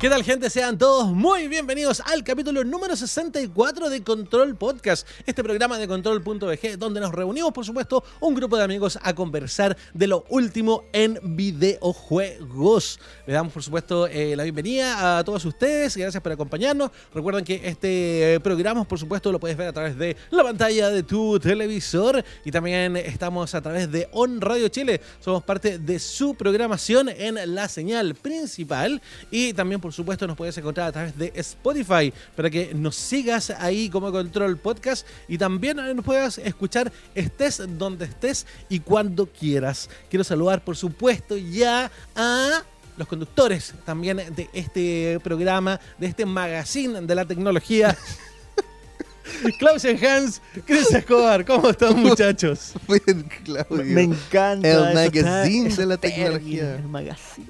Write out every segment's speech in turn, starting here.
¿Qué tal gente? Sean todos muy bienvenidos al capítulo número 64 de Control Podcast, este programa de Control.bg donde nos reunimos por supuesto un grupo de amigos a conversar de lo último en videojuegos. Le damos por supuesto eh, la bienvenida a todos ustedes y gracias por acompañarnos. Recuerden que este programa por supuesto lo puedes ver a través de la pantalla de tu televisor y también estamos a través de On Radio Chile. Somos parte de su programación en la señal principal y también por por supuesto nos puedes encontrar a través de Spotify para que nos sigas ahí como Control Podcast y también nos puedas escuchar estés donde estés y cuando quieras. Quiero saludar por supuesto ya a los conductores también de este programa, de este magazine de la tecnología. Clausen Hans, Chris Escobar, ¿cómo están muchachos? Bien, Claudio. Me encanta. El magazine de la tecnología. El magazine.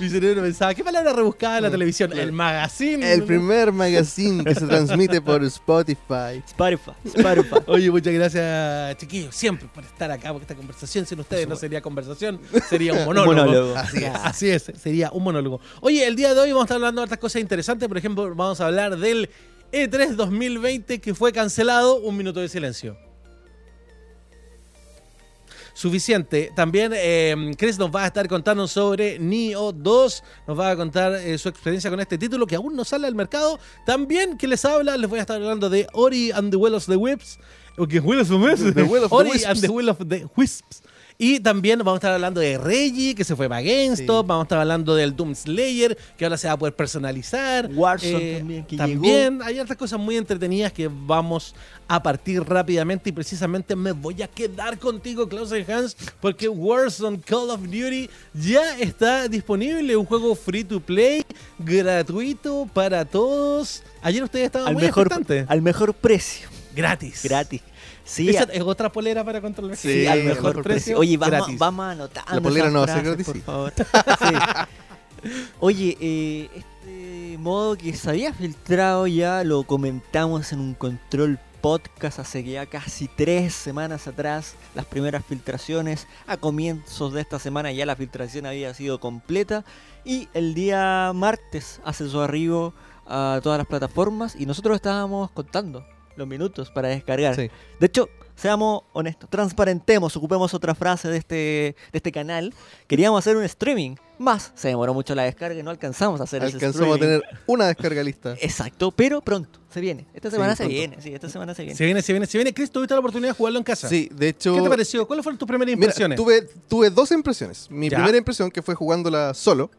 Mi cerebro pensaba, ¿qué palabra rebuscada en la televisión? El magazine. El primer magazine que se transmite por Spotify. Spotify. Spotify. Oye, muchas gracias, chiquillos, siempre por estar acá, porque esta conversación sin ustedes no sería conversación, sería un monólogo. Monólogo. Así es. Así es, sería un monólogo. Oye, el día de hoy vamos a estar hablando de otras cosas interesantes. Por ejemplo, vamos a hablar del E3 2020 que fue cancelado. Un minuto de silencio. Suficiente. También eh, Chris nos va a estar contando sobre Neo 2. Nos va a contar eh, su experiencia con este título que aún no sale al mercado. También que les habla, les voy a estar hablando de Ori and the Will of the Whips. ¿O qué? Will of the Wisps? The Will of the Ori Wisps. and the Will of the Wisps. Y también vamos a estar hablando de Reggie, que se fue para GameStop. Sí. Vamos a estar hablando del Doom Slayer, que ahora se va a poder personalizar. Eh, Warzone también, que también hay otras cosas muy entretenidas que vamos a partir rápidamente. Y precisamente me voy a quedar contigo, Klaus y Hans, porque Warzone Call of Duty ya está disponible. Un juego free to play, gratuito para todos. Ayer ustedes estaban Al muy mejor, expectantes. al mejor precio. Gratis. Gratis. Sí, Esa a- es otra polera para controlar. Sí, sí, al mejor, mejor precio. precio, Oye, vamos, vamos anotando. La polera no va a ser gratis, por sí. favor. Sí. Oye, eh, este modo que se había filtrado ya lo comentamos en un control podcast hace ya casi tres semanas atrás. Las primeras filtraciones. A comienzos de esta semana ya la filtración había sido completa. Y el día martes hace su arribo a todas las plataformas. Y nosotros estábamos contando los minutos para descargar. Sí. De hecho, seamos honestos, transparentemos, ocupemos otra frase de este, de este canal. Queríamos hacer un streaming, más se demoró mucho la descarga y no alcanzamos a hacer ese Alcanzamos a streaming. tener una descarga lista. Exacto, pero pronto, se viene. Esta Sí, semana se pronto. viene, sí, esta semana se viene. Se viene, se viene, se viene. Chris, ¿tuviste la oportunidad de jugarlo en casa? Sí, de hecho. ¿Qué te pareció? ¿Cuáles fueron tus primeras Mira, impresiones? tuve, tuve dos impresiones. Mi ¿Ya? primera impresión, que fue jugándola solo,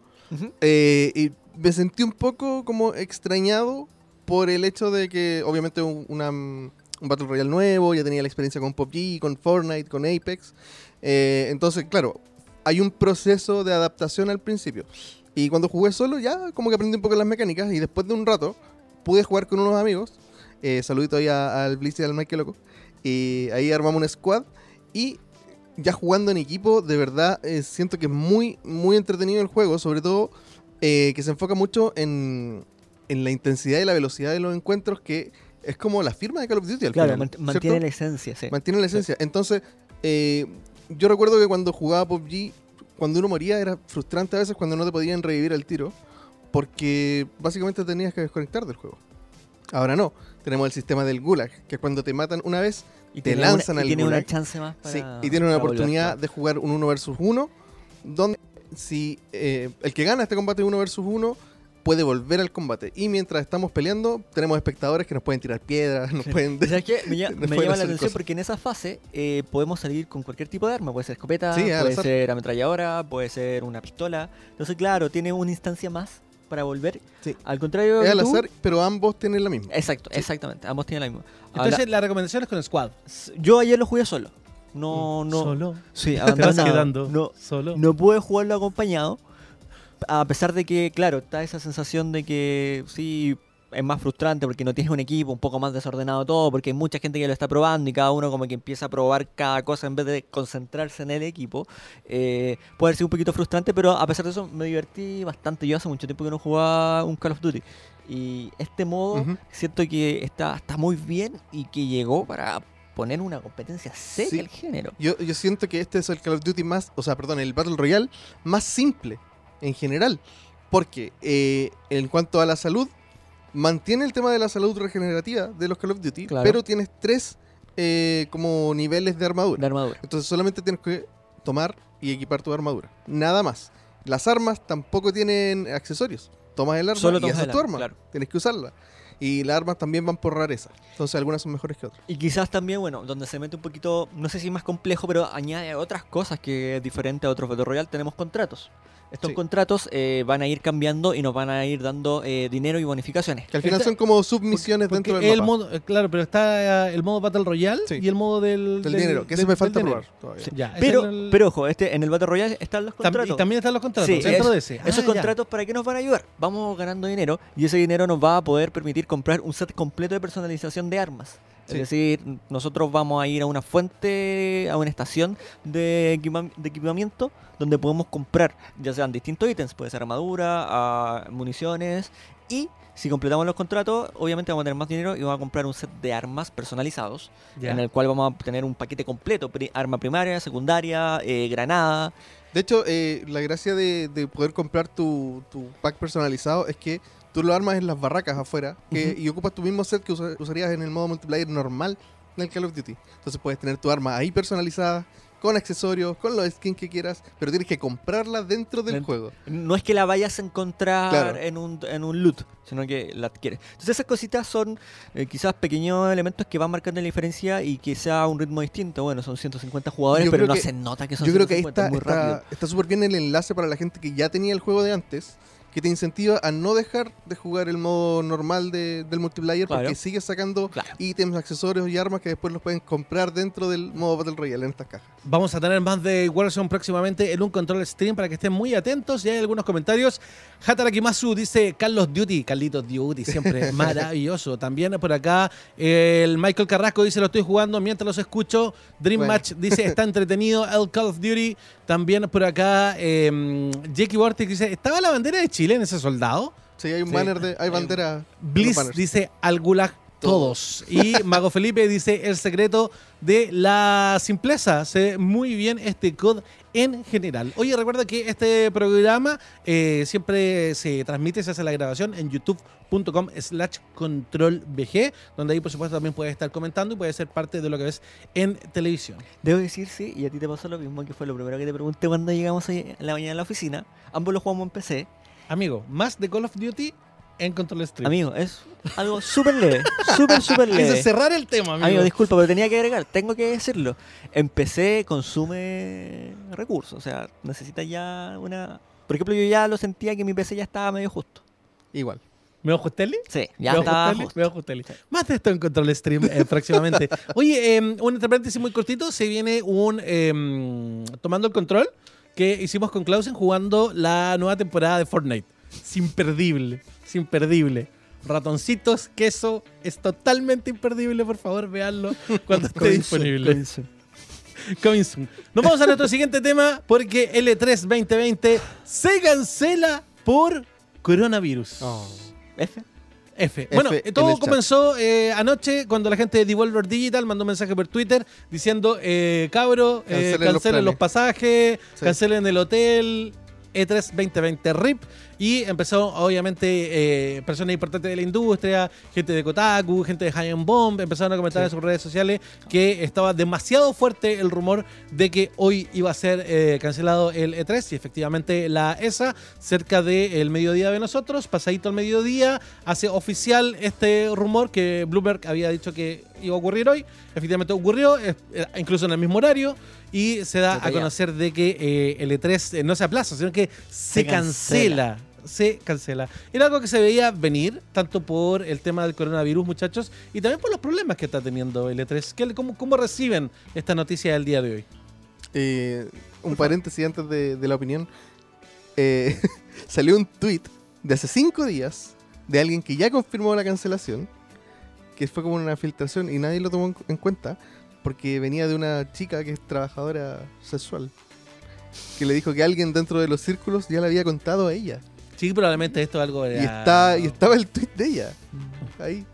eh, y me sentí un poco como extrañado por el hecho de que, obviamente, un, una, mm, un Battle Royale nuevo, ya tenía la experiencia con PUBG, con Fortnite, con Apex. Eh, entonces, claro, hay un proceso de adaptación al principio. Y cuando jugué solo, ya como que aprendí un poco las mecánicas, y después de un rato, pude jugar con unos amigos. Eh, saludito ahí al Blitz y al Mike Loco. Y ahí armamos un squad. Y ya jugando en equipo, de verdad eh, siento que es muy, muy entretenido el juego, sobre todo que se enfoca mucho en, en la intensidad y la velocidad de los encuentros, que es como la firma de Call of Duty al Claro, final, mantiene la esencia, sí. Mantiene la esencia. Entonces, eh, yo recuerdo que cuando jugaba PUBG, cuando uno moría era frustrante a veces cuando no te podían revivir al tiro, porque básicamente tenías que desconectar del juego. Ahora no, tenemos el sistema del Gulag, que cuando te matan una vez, Y te lanzan una, y al tiene una chance más para Sí, y tiene una oportunidad de jugar un 1 versus 1, donde si eh, el que gana este combate 1 versus 1 puede volver al combate. Y mientras estamos peleando, tenemos espectadores que nos pueden tirar piedras, nos pueden... O sea, es que me, llama la atención cosas. porque en esa fase eh, podemos salir con cualquier tipo de arma. Puede ser escopeta, Sí, puede azar. ser ametralladora, puede ser una pistola. Entonces, claro, tiene una instancia más para volver. Sí. Al contrario Es al tú- azar, pero ambos tienen la misma. Exacto, exactamente. Ambos tienen la misma. Ahora, Entonces, la recomendación es con el squad. yo ayer lo jugué solo. No, no. Solo. Sí, Te vas abandonado. quedando. No, Solo. no pude jugarlo acompañado. A pesar de que, claro, está esa sensación de que sí es más frustrante porque no tienes un equipo un poco más desordenado todo, porque hay mucha gente que lo está probando y cada uno como que empieza a probar cada cosa en vez de concentrarse en el equipo. Eh, puede ser un poquito frustrante, pero a pesar de eso me divertí bastante. Yo hace mucho tiempo que no jugaba un Call of Duty. Y este modo siento que está, está muy bien y que llegó para poner una competencia seria Sí. al género. Yo, yo siento que este es el Call of Duty más, o sea, perdón, el Battle Royale más simple en general. Porque eh, en cuanto a la salud, mantiene el tema de la salud regenerativa de los Call of Duty, Claro. pero tienes tres eh, como niveles de armadura. De armadura. Entonces solamente tienes que tomar y equipar tu armadura. Nada más. Las armas tampoco tienen accesorios. Tomas el arma Solo y tomas esa el es tu arma, claro. Tienes que usarla. Y las armas también van por rareza. Entonces algunas son mejores que otras. Y quizás también, bueno, donde se mete un poquito, no sé si más complejo, pero añade otras cosas que es diferente a otros Battle Royale, tenemos contratos. Estos Sí. contratos eh, van a ir cambiando y nos van a ir dando eh, dinero y bonificaciones. Que al final Esta- son como submisiones Porque dentro del el mapa. modo, eh, claro, pero está eh, el modo Battle Royale Sí. y el modo del, del dinero, que ese del- me del falta dinero. probar todavía. Sí. Ya, ese Pero, el- pero ojo, este, en el Battle Royale están los tam- contratos. y también están los contratos Sí, dentro es- de ese. Esos Ah, ya. contratos, ¿para qué nos van a ayudar? Vamos ganando dinero y ese dinero nos va a poder permitir comprar un set completo de personalización de armas. Sí. Es decir, nosotros vamos a ir a una fuente, a una estación de, equipa- de equipamiento donde podemos comprar, ya sean distintos ítems, puede ser armadura, ah, municiones y si completamos los contratos, obviamente vamos a tener más dinero y vamos a comprar un set de armas personalizados en el cual vamos a tener un paquete completo, arma primaria, secundaria, eh, granada, De hecho, eh, la gracia de, de poder comprar tu, tu pack personalizado es que tú lo armas en las barracas afuera que- y ocupas tu mismo set que usa- usarías en el modo multiplayer normal en el Call of Duty. Entonces puedes tener tu arma ahí personalizada, con accesorios, con los skins que quieras, pero tienes que comprarla dentro del juego. No es que la vayas a encontrar Claro. en, un, en un loot, sino que la adquieres. Entonces esas cositas son eh, quizás pequeños elementos que van marcando la diferencia y que sea un ritmo distinto. Bueno, son 150 jugadores, Yo pero no que- se nota que son Yo creo que ahí 150, está muy está está súper bien el enlace para la gente que ya tenía el juego de antes, que te incentiva a no dejar de jugar el modo normal de- del multiplayer Claro. porque sigues sacando Claro. ítems, accesorios y armas que después los pueden comprar dentro del modo Battle Royale en estas cajas. Vamos a tener más de Warzone próximamente en un control stream para que estén muy atentos. Y hay algunos comentarios. Hatarakimasu dice Carlos Duty, Carlitos Duty, siempre maravilloso. También por acá el Michael Carrasco dice lo estoy jugando mientras los escucho. Dream Bueno. Match dice está entretenido. El Call of Duty. También por acá eh, Jackie Vortex dice ¿estaba la bandera de Chile en ese soldado? Sí, hay un Sí. banner de. Hay bandera. en los Bliss dice al gulag todos. Y Mago Felipe dice el secreto de la simpleza. Se ve muy bien este COD en general. Oye, recuerda que este programa eh, siempre se transmite, se hace la grabación en youtube.com slash controlbg, donde ahí por supuesto también puedes estar comentando y puedes ser parte de lo que ves en televisión. Debo decir, sí, y a ti te pasó lo mismo, que fue lo primero que te pregunté cuando llegamos ahí en la mañana a la oficina. Ambos lo jugamos en PC. Amigo, más de Call of Duty en Control Stream. Amigo, es algo súper leve, súper, súper Quise leve. cerrar el tema, amigo. Amigo, disculpa, pero tenía que agregar, tengo que decirlo. En PC consume recursos, o sea, necesita ya una... Por ejemplo, yo ya lo sentía que mi PC ya estaba medio justo. Igual. ¿Me ojo Stanley? Sí, ya Veo estaba Justelli, Justelli. Más de esto en Control Stream eh, próximamente. Oye, eh, un paréntesis muy cortito. Se viene un eh, Tomando el Control que hicimos con Clausen jugando la nueva temporada de Fortnite. Es imperdible. Es imperdible. Ratoncitos, queso, es totalmente imperdible, por favor, veanlo cuando esté Coming disponible. Coming soon. Nos vamos a nuestro siguiente tema porque L3 2020 se cancela por coronavirus. F. F. Bueno, F todo comenzó eh, anoche cuando la gente de Devolver Digital mandó un mensaje por Twitter diciendo, eh, cabro, eh, Cancelen los cancelen los, planes". pasajes, Sí. cancelen el hotel, E3 2020 RIP. Y empezó, obviamente, eh, personas importantes de la industria, gente de Kotaku, gente de High Bomb, empezaron a comentar Sí. en sus redes sociales que estaba demasiado fuerte el rumor de que hoy iba a ser eh, cancelado el E3 y efectivamente la ESA, cerca del mediodía de nosotros, pasadito al mediodía, hace oficial este rumor que Bloomberg había dicho que iba a ocurrir hoy. Efectivamente ocurrió, eh, incluso en el mismo horario, y se da a conocer de que eh, el E3 eh, no se aplaza, sino que se, Se cancela. cancela. Se cancela. Era algo que se veía venir, tanto por el tema del coronavirus, muchachos, y también por los problemas que está teniendo el E3. ¿Qué- cómo, ¿Cómo reciben esta noticia del día de hoy? Eh, un paréntesis antes de, de la opinión. Eh, salió un tweet de hace cinco días de alguien que ya confirmó la cancelación, que fue como una filtración y nadie lo tomó en, en cuenta, porque venía de una chica que es trabajadora sexual, que le dijo que alguien dentro de los círculos ya le había contado a ella. Sí, probablemente esto es algo... Y, está, y estaba el tweet de ella. Ahí.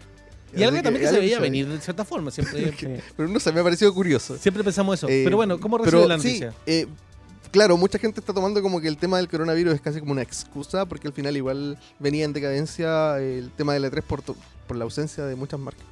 Y algo también que se veía venir de cierta forma. Siempre, Pero no sé, me ha parecido curioso. siempre pensamos eso. Eh, pero bueno, ¿cómo recibe pero la sí, noticia? eh, claro, mucha gente está tomando como que el tema del coronavirus es casi como una excusa, porque al final igual venía en decadencia el tema del E3 por, to- por la ausencia de muchas marcas.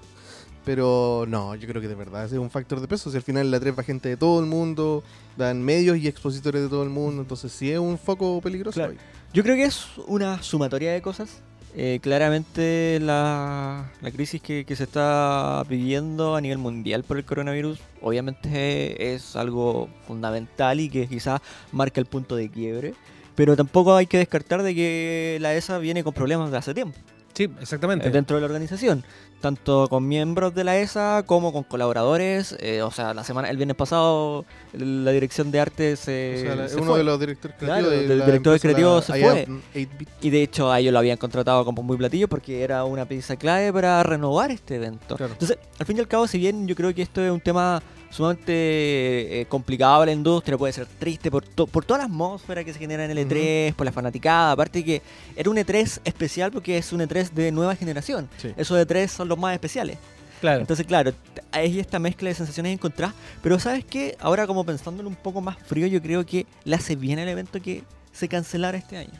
Pero no, yo creo que de verdad ese es un factor de peso. Si al final la 3 va gente de todo el mundo, dan medios y expositores de todo el mundo, entonces sí es un foco peligroso. Claro. Yo creo que es una sumatoria de cosas. Eh, claramente la, la crisis que, que se está viviendo a nivel mundial por el coronavirus obviamente es algo fundamental y que quizás marca el punto de quiebre. Pero tampoco hay que descartar de que la ESA viene con problemas de hace tiempo Sí, exactamente. eh, dentro de la organización. Tanto con miembros de la ESA como con colaboradores. Eh, o sea, la semana, el viernes pasado la dirección de arte se, O sea, la- se uno fue. de los directores Claro, creativos. de la director creativo se fue. 8-bit. Y de hecho a ellos lo habían contratado como muy platillo porque era una pieza clave para renovar este evento. Claro. Entonces, al fin y al cabo, si bien yo creo que esto es un tema sumamente eh, complicado para la industria, puede ser triste por, to- por toda la atmósfera que se genera en el E3, por la fanaticada, aparte que era un E3 especial porque es un E3 de nueva generación. Sí. Esos E3 son los más especiales. Claro. Entonces, claro, hay esta mezcla de sensaciones encontradas, pero ¿sabes qué? Ahora como pensándolo un poco más frío, yo creo que le hace bien al evento que se cancelara este año.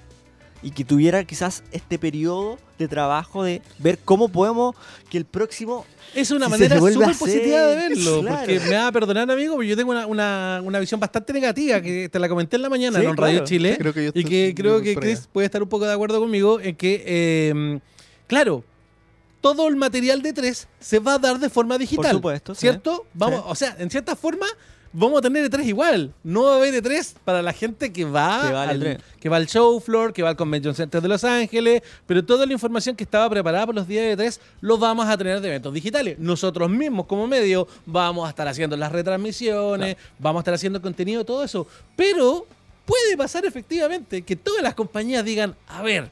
Y que tuviera quizás este periodo de trabajo de ver cómo podemos que el próximo... Es una Si manera súper positiva de verlo. claro. Porque me va a perdonar, amigo, pero yo tengo una, una, una visión bastante negativa que te la comenté en la mañana Sí, en Radio claro. Chile. Creo que yo y que creo que por Chris allá. puede estar un poco de acuerdo conmigo en que, eh, claro, todo el material de 3 se va a dar de forma digital. supuesto, sí. ¿Cierto? Vamos, Sí. O sea, en cierta forma, vamos a tener E3 igual. No va a haber E3 para la gente que va, Que va al al, E3. que va al show floor, que va al Convention Center de Los Ángeles, pero toda la información que estaba preparada para los días de E3 lo vamos a tener de eventos digitales. Nosotros mismos como medio vamos a estar haciendo las retransmisiones, vamos a estar haciendo contenido, todo eso. Pero puede pasar efectivamente que todas las compañías digan, a ver,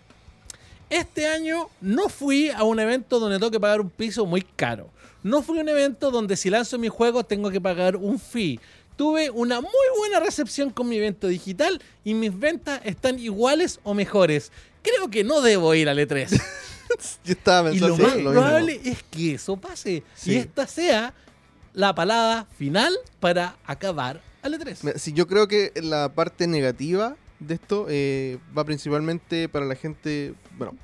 este año no fui a un evento donde tengo que pagar un piso muy caro. No fui a un evento donde si lanzo mi juego tengo que pagar un fee. Tuve una muy buena recepción con mi evento digital y mis ventas están iguales o mejores. Creo que no debo ir al E3. Yo estaba y lo pensando más lo mismo. probable es que eso pase. Sí. Y esta sea la palabra final para acabar al E E3. Mira, Sí, yo creo que la parte negativa de esto eh, va principalmente para la gente, bueno,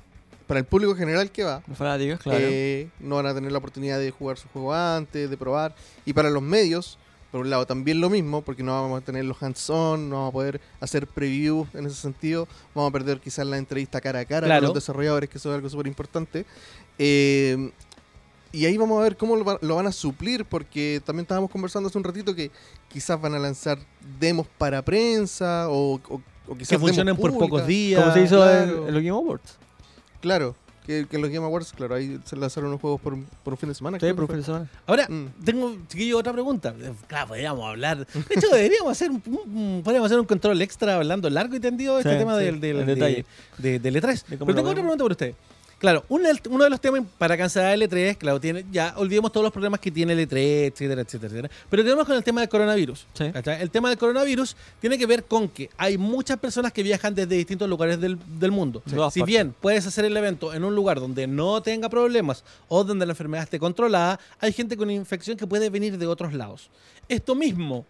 para el público general que va. Los fanáticos, claro. eh, no van a tener la oportunidad de jugar su juego antes, de probar. Y para los medios, por un lado, también lo mismo, porque no vamos a tener los hands-on, no vamos a poder hacer previews en ese sentido. Vamos a perder quizás la entrevista cara a cara Claro. con los desarrolladores, que eso es algo súper importante. Eh, y ahí vamos a ver cómo lo, va- lo van a suplir, porque también estábamos conversando hace un ratito que quizás van a lanzar demos para prensa o, o, o quizás que demos funcionen por pocos días. Como se hizo claro. en, en los Game Awards. Claro, que, que en los Game Awards, claro, ahí se lanzaron los juegos por, un- por un fin de semana. Sí, por fue. fin de semana. Ahora, Mm. tengo, chiquillo, otra pregunta. Eh, Claro, podríamos hablar. De hecho, deberíamos hacer un, un- podríamos hacer un control extra hablando largo y tendido de este tema sí, del, del, en de- detalle. de- del E3. De cómo Pero tengo otra pregunta para usted. Claro, uno, de los temas para cancelar el E3, claro, tiene, ya olvidemos todos los problemas que tiene el E3, etcétera, etcétera, etcétera. Pero tenemos con el tema del coronavirus. El tema del coronavirus tiene que ver con que hay muchas personas que viajan desde distintos lugares del, del mundo. Si bien puedes hacer el evento en un lugar donde no tenga problemas o donde la enfermedad esté controlada, hay gente con infección que puede venir de otros lados. Esto mismo,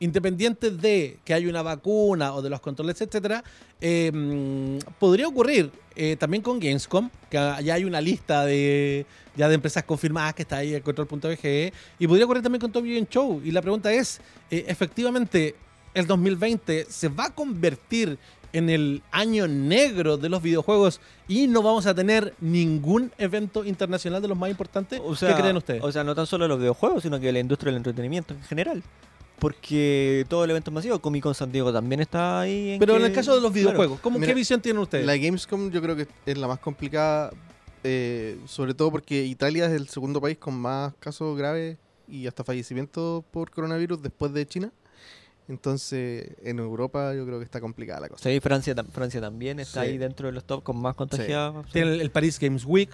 independiente de que haya una vacuna o de los controles, etcétera, eh, podría ocurrir eh, también con Gamescom, que ya hay una lista de ya de empresas confirmadas que está ahí en control.bg y podría ocurrir también con Tokyo Game Show. Y la pregunta es, eh, efectivamente, el 2020 se va a convertir en el año negro de los videojuegos y no vamos a tener ningún evento internacional de los más importantes. O sea, ¿Qué creen ustedes? O sea, no tan solo los videojuegos, sino que la industria del entretenimiento en general. Porque todo el evento masivo, Comic Con San Diego también está ahí. en Pero en el caso de los claro. videojuegos, ¿cómo, Mira, ¿qué visión tienen ustedes? La Gamescom yo creo que es la más complicada, eh, sobre todo porque Italia es el segundo país con más casos graves y hasta fallecimientos por coronavirus después de China. Entonces, en Europa yo creo que está complicada la cosa. Sí, Francia, Francia también está Sí. ahí dentro de los top con más contagiados. sí. Tiene el, el Paris Games Week,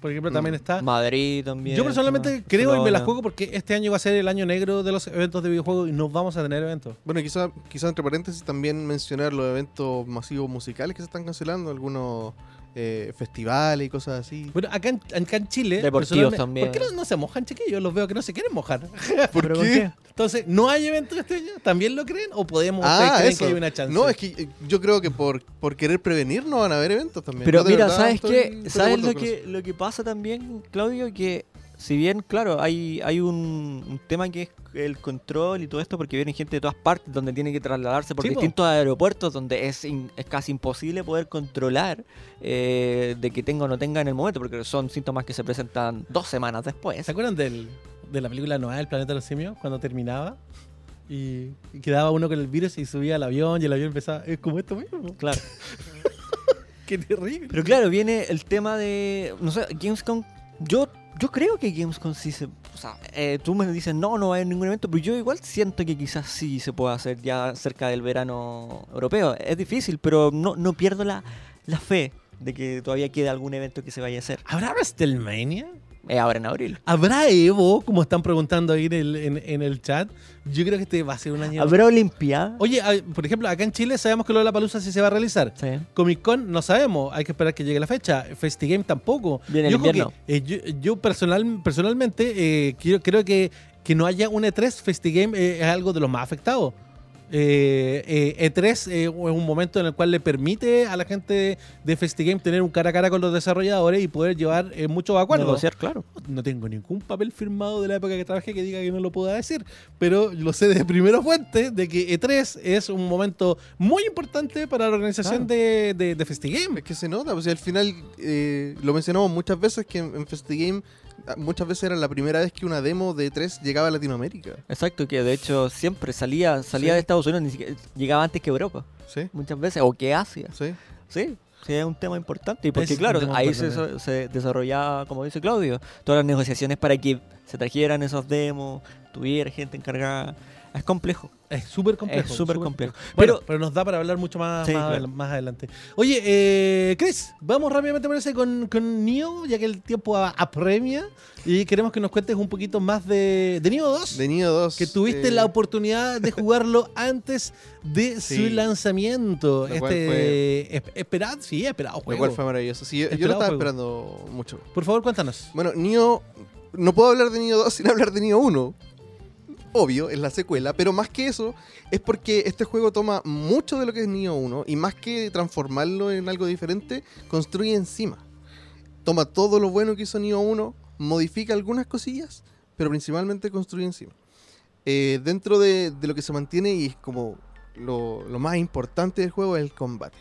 por ejemplo, Mm. también está. Madrid también. Yo personalmente creo y me la Barcelona. juego porque este año va a ser el año negro de los eventos de videojuegos y no vamos a tener eventos. Bueno, quizá, quizá entre paréntesis también mencionar los eventos masivos musicales que se están cancelando, algunos eh, festivales y cosas así. Bueno, acá en, acá en Chile. Deportivos también. ¿Por qué no, no se mojan, chiquillos? Los veo que no se quieren mojar. ¿Por ¿Pero qué? Entonces, ¿no hay evento este año? ¿También lo creen? ¿O podemos Ah, creen eso. que hay una chance? No, es que eh, yo creo que por, por querer prevenir no van a haber eventos también. Pero Yo mira, verdad ¿sabes qué? ¿Sabes lo que, lo que pasa también, Claudio? Que si bien, claro, hay, hay un, un tema que es el control y todo esto, porque viene gente de todas partes donde tiene que trasladarse por Sí, po. distintos aeropuertos, donde es, in- es casi imposible poder controlar eh, de que tenga o no tenga en el momento, porque son síntomas que se presentan dos semanas después. ¿Se acuerdan del, de la película Noah, El planeta de los simios? Cuando terminaba y, y quedaba uno con el virus y subía al avión y el avión empezaba. Es como esto mismo. Claro. Qué terrible. Pero claro, viene el tema de. No sé, Gamescom. Yo, yo creo que Gamescom sí se. O sea, eh, tú me dices, no, no va a haber ningún evento, pero yo igual siento que quizás sí se pueda hacer ya cerca del verano europeo. Es difícil, pero no, no pierdo la, la fe de que todavía queda algún evento que se vaya a hacer. ¿Habrá WrestleMania? Eh, ahora en abril. ¿Habrá Evo? Como están preguntando ahí en el, en- en el chat. Yo creo que este va a ser un año. ¿Habrá Olimpiada? Oye, a- por ejemplo, acá en Chile sabemos que lo de la palusa sí se va a realizar. Sí. Comic Con no sabemos, hay que esperar que llegue la fecha. Festigame tampoco. Viene el yo creo invierno. que, eh, yo, yo personal, personalmente eh, quiero- creo que, que no haya un E3 Festigame eh, es algo de los más afectados. Eh, eh, E3 eh, es un momento en el cual le permite a la gente de Festigame tener un cara a cara con los desarrolladores y poder llevar eh, muchos acuerdos. Negociar, claro. No tengo ningún papel firmado de la época que trabajé que diga que no lo pueda decir, pero lo sé de primera fuente de que E3 es un momento muy importante para la organización de, de, de Festigame. Es que se nota, pues si al final eh, lo mencionamos muchas veces que en, en Festigame muchas veces era la primera vez que una demo de 3 llegaba a Latinoamérica. Exacto, que de hecho siempre salía, salía Sí. de Estados Unidos, ni siquiera, llegaba antes que Europa, Sí, muchas veces, o que Asia. sí. Sí, sí, es un tema importante. Y porque, Es claro, ahí se, se desarrollaba, como dice Claudio, todas las negociaciones para que se trajeran esos demos, tuviera gente encargada. Es complejo. Es súper complejo. Es súper complejo. Bueno, pero, Pero- nos da para hablar mucho más, Sí, más, claro. más adelante. Oye, eh, Chris, vamos rápidamente parece con, con Neo, ya que el tiempo apremia. Y queremos que nos cuentes un poquito más de, de Neo 2. De Niño 2. que tuviste eh, la oportunidad de jugarlo antes de Sí. su lanzamiento. Lo Este esp- esperado, sí, esperado Lo juego. cual fue maravilloso. Sí, yo, yo lo estaba juego. esperando mucho. Por favor, cuéntanos. Bueno, Nioh. No puedo hablar de Nioh 2 sin hablar de Nioh 1. Obvio, es la secuela, pero más que eso, es porque este juego toma mucho de lo que es Nioh 1 y más que transformarlo en algo diferente, construye encima. Toma todo lo bueno que hizo Nioh 1, modifica algunas cosillas, pero principalmente construye encima. Eh, dentro de, de lo que se mantiene y es como lo, lo más importante del juego es el combate.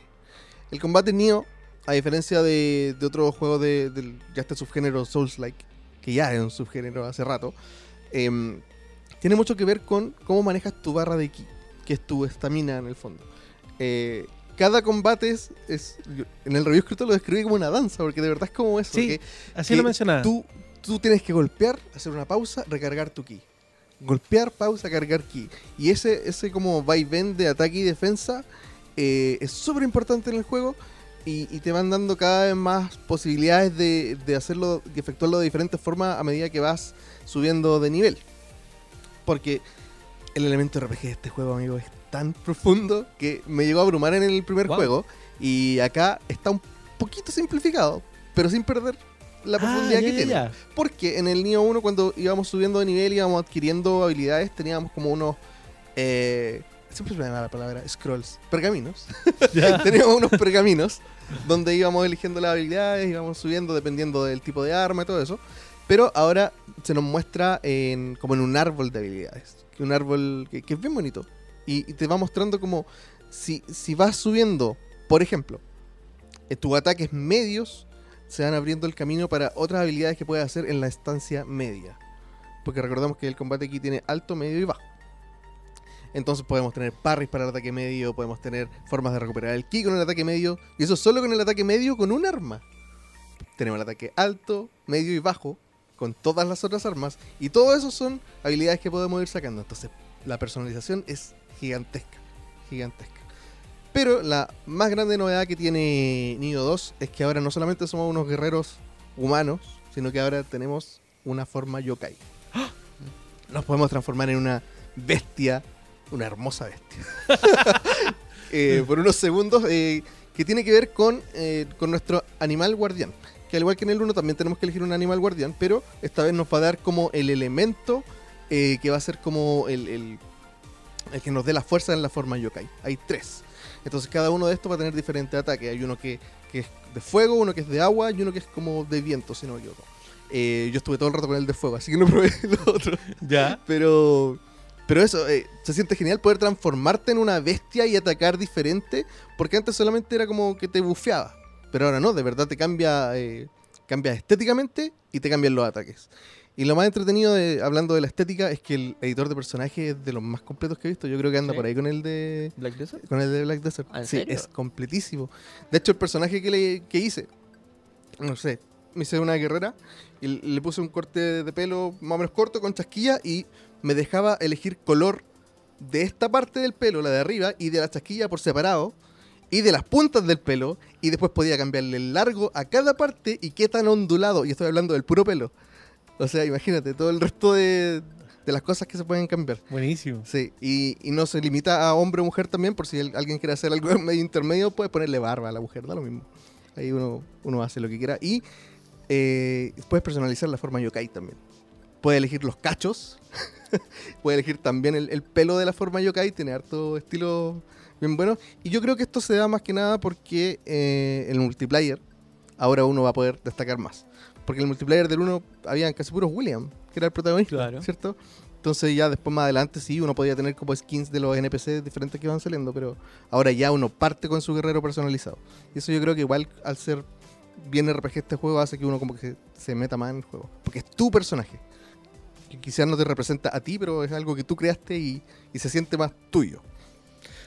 El combate Nioh, a diferencia de, de otros juegos de, ya este subgénero Souls-like, que ya es un subgénero hace rato, em, tiene mucho que ver con cómo manejas tu barra de ki, que es tu estamina en el fondo. Eh, cada combate es, es- en el review escrito lo describí como una danza, porque de verdad es como eso. Sí, que Así que lo mencionaba. Tú, tú tienes que golpear, hacer una pausa, recargar tu ki. Golpear, pausa, cargar ki. Y ese, ese como vaivén de ataque y defensa eh, es súper importante en el juego y, y te van dando cada vez más posibilidades de, de hacerlo, de efectuarlo de diferentes formas a medida que vas subiendo de nivel. Porque el elemento RPG de este juego, amigo, es tan profundo que me llegó a abrumar en el primer Wow. juego. Y acá está un poquito simplificado, pero sin perder la Ah, profundidad ya, que ya, tiene. ya. Porque en el Nioh 1, cuando íbamos subiendo de nivel, íbamos adquiriendo habilidades, teníamos como unos. eh, siempre se me da la palabra, scrolls, pergaminos. Ya. teníamos unos pergaminos donde íbamos eligiendo las habilidades, íbamos subiendo dependiendo del tipo de arma y todo eso. Pero ahora se nos muestra como en un árbol de habilidades. Un árbol que, es bien bonito. Y, te va mostrando como si, si vas subiendo, por ejemplo, tus ataques medios se van abriendo el camino para otras habilidades que puedes hacer en la estancia media. Porque recordamos que el combate aquí tiene alto, medio y bajo. Entonces podemos tener parries para el ataque medio, podemos tener formas de recuperar el ki con el ataque medio. Y eso solo con el ataque medio con un arma. Tenemos el ataque alto, medio y bajo con todas las otras armas. Y todo eso son habilidades que podemos ir sacando. Entonces la personalización es gigantesca. Gigantesca. Pero la más grande novedad que tiene Nioh 2 es que ahora no solamente somos unos guerreros humanos, sino que ahora tenemos una forma yokai. Nos podemos transformar en una bestia, una hermosa bestia. Eh, por unos segundos, eh, que tiene que ver con, eh, con nuestro animal guardián. Que al igual que en el 1 también tenemos que elegir un animal guardián, pero esta vez nos va a dar como el elemento eh, que va a ser como el, el- el que nos dé la fuerza en la forma yokai. Hay tres. Entonces cada uno de estos va a tener diferentes ataques. Hay uno que, que es de fuego, uno que es de agua y uno que es como de viento, si no me equivoco. Eh, yo estuve todo el rato con el de fuego, así que no probé los otros. Ya. Pero, pero eso, eh, se siente genial poder transformarte en una bestia y atacar diferente, porque antes solamente era como que te bufeaba. Pero ahora no, de verdad te cambia, eh, cambia estéticamente y te cambian los ataques. Y lo más entretenido, de- hablando de la estética, es que el editor de personajes es de los más completos que he visto. Yo creo que anda Sí. por ahí con el de Black Desert. con el de Black Desert. ¿En sí, serio? es completísimo. De hecho, el personaje que, le, que hice, no sé, me hice una guerrera y le le puse un corte de pelo más o menos corto con chasquilla y me dejaba elegir color de esta parte del pelo, la de arriba, y de la chasquilla por separado, y de las puntas del pelo, y después podía cambiarle el largo a cada parte y qué tan ondulado, y estoy hablando del puro pelo. O sea, imagínate, todo el resto de, de las cosas que se pueden cambiar. Buenísimo. Sí, y, y no se limita a hombre o mujer también, por si el- alguien quiere hacer algo medio intermedio, puede ponerle barba a la mujer, da lo mismo. Ahí uno, uno hace lo que quiera. Y eh, puedes personalizar la forma yokai también. Puedes elegir los cachos, puedes elegir también el, el pelo de la forma yokai, tiene harto estilo bien bueno. Y yo creo que esto se da más que nada porque eh, el multiplayer ahora uno va a poder destacar más. Porque en el multiplayer del 1 habían casi puros William, que era el protagonista, Claro. ¿cierto? Entonces ya después más adelante sí, uno podía tener como skins de los NPC diferentes que van saliendo, pero ahora ya uno parte con su guerrero personalizado. Y eso yo creo que igual al ser bien RPG este juego hace que uno como que se meta más en el juego. Porque es tu personaje. Que quizás no te representa a ti, pero es algo que tú creaste y, y se siente más tuyo.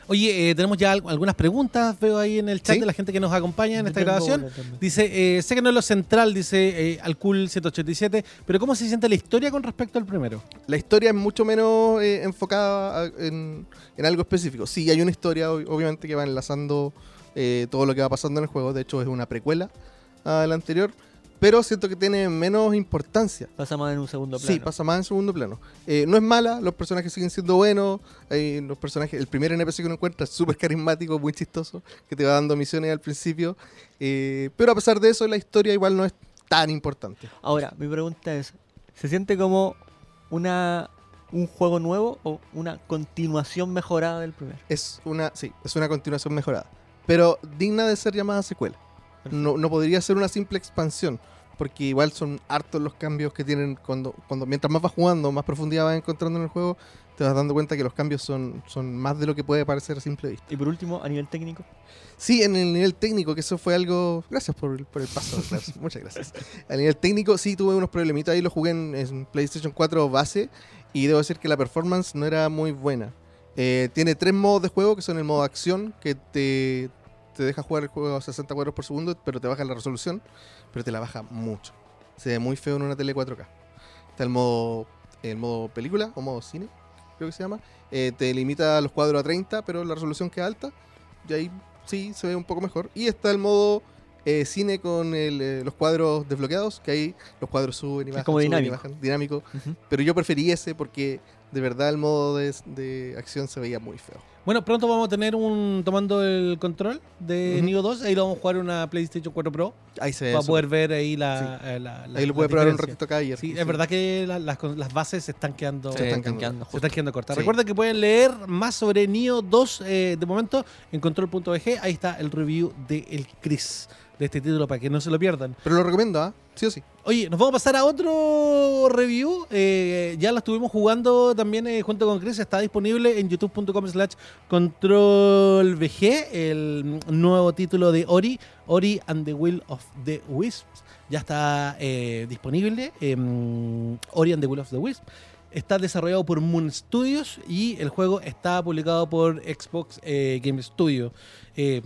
Oye, eh, tenemos ya al- algunas preguntas, veo ahí en el chat ¿Sí? de la gente que nos acompaña en Yo esta tengo grabación. Dice, eh, sé que no es lo central, dice eh, Alcool 187, pero ¿cómo se siente la historia con respecto al primero? La historia es mucho menos eh, enfocada a- en, en algo específico. Sí, hay una historia, ob- obviamente, que va enlazando eh, todo lo que va pasando en el juego. De hecho, es una precuela a la anterior. Pero siento que tiene menos importancia. Pasa más en un segundo plano. Sí, pasa más en segundo plano. Eh, no es mala, los personajes siguen siendo buenos. hay los personajes, el primer NPC que uno encuentra es súper carismático, muy chistoso, que te va dando misiones al principio. Eh, pero a pesar de eso, la historia igual no es tan importante. Ahora, mi pregunta es, ¿se siente como una un juego nuevo o una continuación mejorada del primero? Es una, sí, es una continuación mejorada. Pero digna de ser llamada secuela. No, no podría ser una simple expansión. Porque igual son hartos los cambios que tienen cuando, cuando mientras más vas jugando, más profundidad vas encontrando en el juego, te vas dando cuenta que los cambios son, son más de lo que puede parecer a simple vista. Y por último, a nivel técnico, Sí, en el nivel técnico, que eso fue algo. Gracias por, el- por el paso, Muchas gracias. A nivel técnico, sí tuve unos problemitas. Ahí lo jugué en, en PlayStation 4 base. Y debo decir que la performance no era muy buena. Eh, tiene tres modos de juego, que son el modo acción, que te, te deja jugar el juego a 60 cuadros por segundo, pero te baja la resolución. Pero te la baja mucho. Se ve muy feo en una tele 4K. Está el modo, el modo película o modo cine, creo que se llama. Eh, te limita los cuadros a 30, pero la resolución queda alta. Y ahí sí se ve un poco mejor. Y está el modo eh, cine con el, eh, los cuadros desbloqueados, que ahí los cuadros suben y Es bajan. como suben y dinámico. dinámico. Pero yo preferí ese porque de verdad el modo de, de acción se veía muy feo. Bueno, pronto vamos a tener un tomando el control de Ujú. Neo 2, ahí lo vamos a jugar en una PlayStation 4 Pro, Ahí se ve. para poder ver ahí la... eh, la- la- Ahí lo la puede probar un ratito acá y Sí, es verdad que la- las, las bases se están quedando... Se se están están quedando- quedando Se están quedando cortas. Sí. Recuerden que pueden leer más sobre Neo 2 eh, de momento en control.bg. Ahí está el review de el Chris de este título para que no se lo pierdan. Pero lo recomiendo, ¿ah? Sí o sí. Oye, nos vamos a pasar a otro review. Eh, ya lo estuvimos jugando también eh, junto con Chris. Está disponible en youtube.com slash controlvg, el nuevo título de Ori, Ori and the Will of the Wisps. Ya está eh, disponible. em, Ori and the Will of the Wisps. Está desarrollado por Moon Studios y el juego está publicado por Xbox eh, Game Studio. Eh,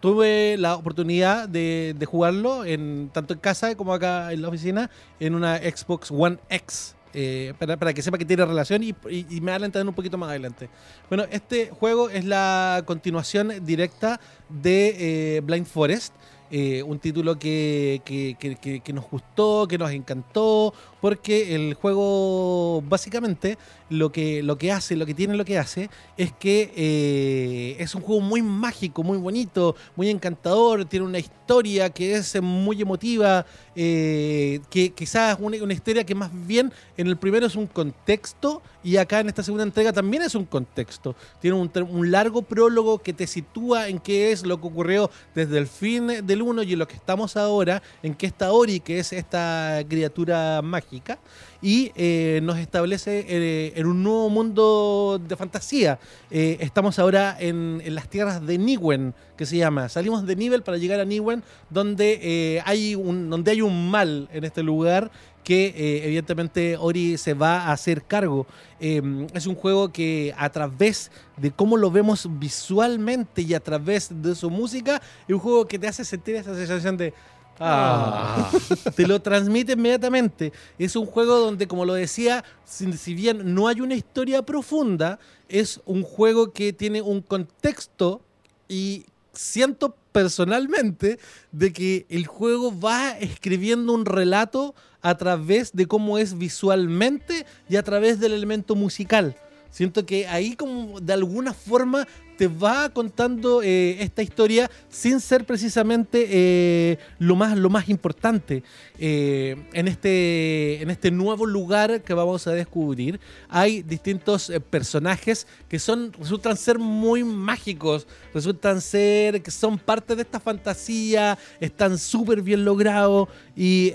tuve la oportunidad de, jugarlo en, tanto en casa como acá en la oficina en una Xbox One X. eh, para, que sepa que tiene relación y, y- y me adelantaré un poquito más adelante. Bueno, este juego es la continuación directa de eh, Blind Forest. eh, un título que- que- que nos gustó, que nos encantó, porque el juego básicamente lo que, lo que hace, lo que tiene lo que hace, es que eh, es un juego muy mágico, muy bonito, muy encantador, tiene una historia que es muy emotiva, eh, que quizás una, una historia que más bien en el primero es un contexto y acá en esta segunda entrega también es un contexto. Tiene un, un largo prólogo que te sitúa en qué es lo que ocurrió desde el fin del 1 y en lo que estamos ahora, en qué está Ori, que es esta criatura mágica, y eh, nos establece eh, en un nuevo mundo de fantasía. Eh, estamos ahora en, las tierras de Niwen, que se llama. Salimos de Nivel para llegar a Niwen, donde, hay un, donde hay un mal en este lugar que evidentemente Ori se va a hacer cargo. Eh, es un juego que a través de cómo lo vemos visualmente y a través de su música, es un juego que te hace sentir esa sensación de... Ah, te lo transmite inmediatamente. Es un juego donde, como lo decía, si, bien no hay una historia profunda, es un juego que tiene un contexto y siento personalmente de que el juego va escribiendo un relato a través de cómo es visualmente y a través del elemento musical. Siento que ahí como de alguna forma te va contando eh, esta historia sin ser precisamente eh, lo, más, lo más importante. Eh, en, este, en este nuevo lugar que vamos a descubrir hay distintos personajes que son, resultan ser muy mágicos, resultan ser que son parte de esta fantasía, están súper bien logrados y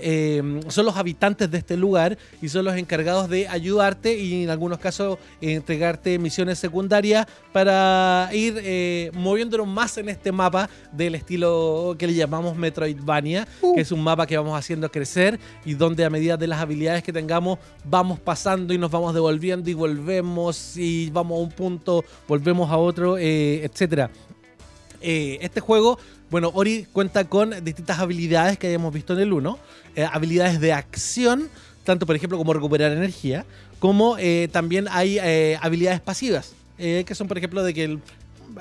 son los habitantes de este lugar y son los encargados de ayudarte y en algunos casos entregarte misiones secundarias para ir eh, moviéndonos más en este mapa del estilo que le llamamos Metroidvania, que es un mapa que vamos haciendo crecer y donde a medida de las habilidades que tengamos vamos pasando y nos vamos devolviendo y volvemos y vamos a un punto, volvemos a otro, eh, etcétera. Eh, este juego, bueno, Ori cuenta con distintas habilidades que hayamos visto en el 1, eh, habilidades de acción, tanto por ejemplo como recuperar energía, como eh, también hay habilidades pasivas, que son por ejemplo de que el-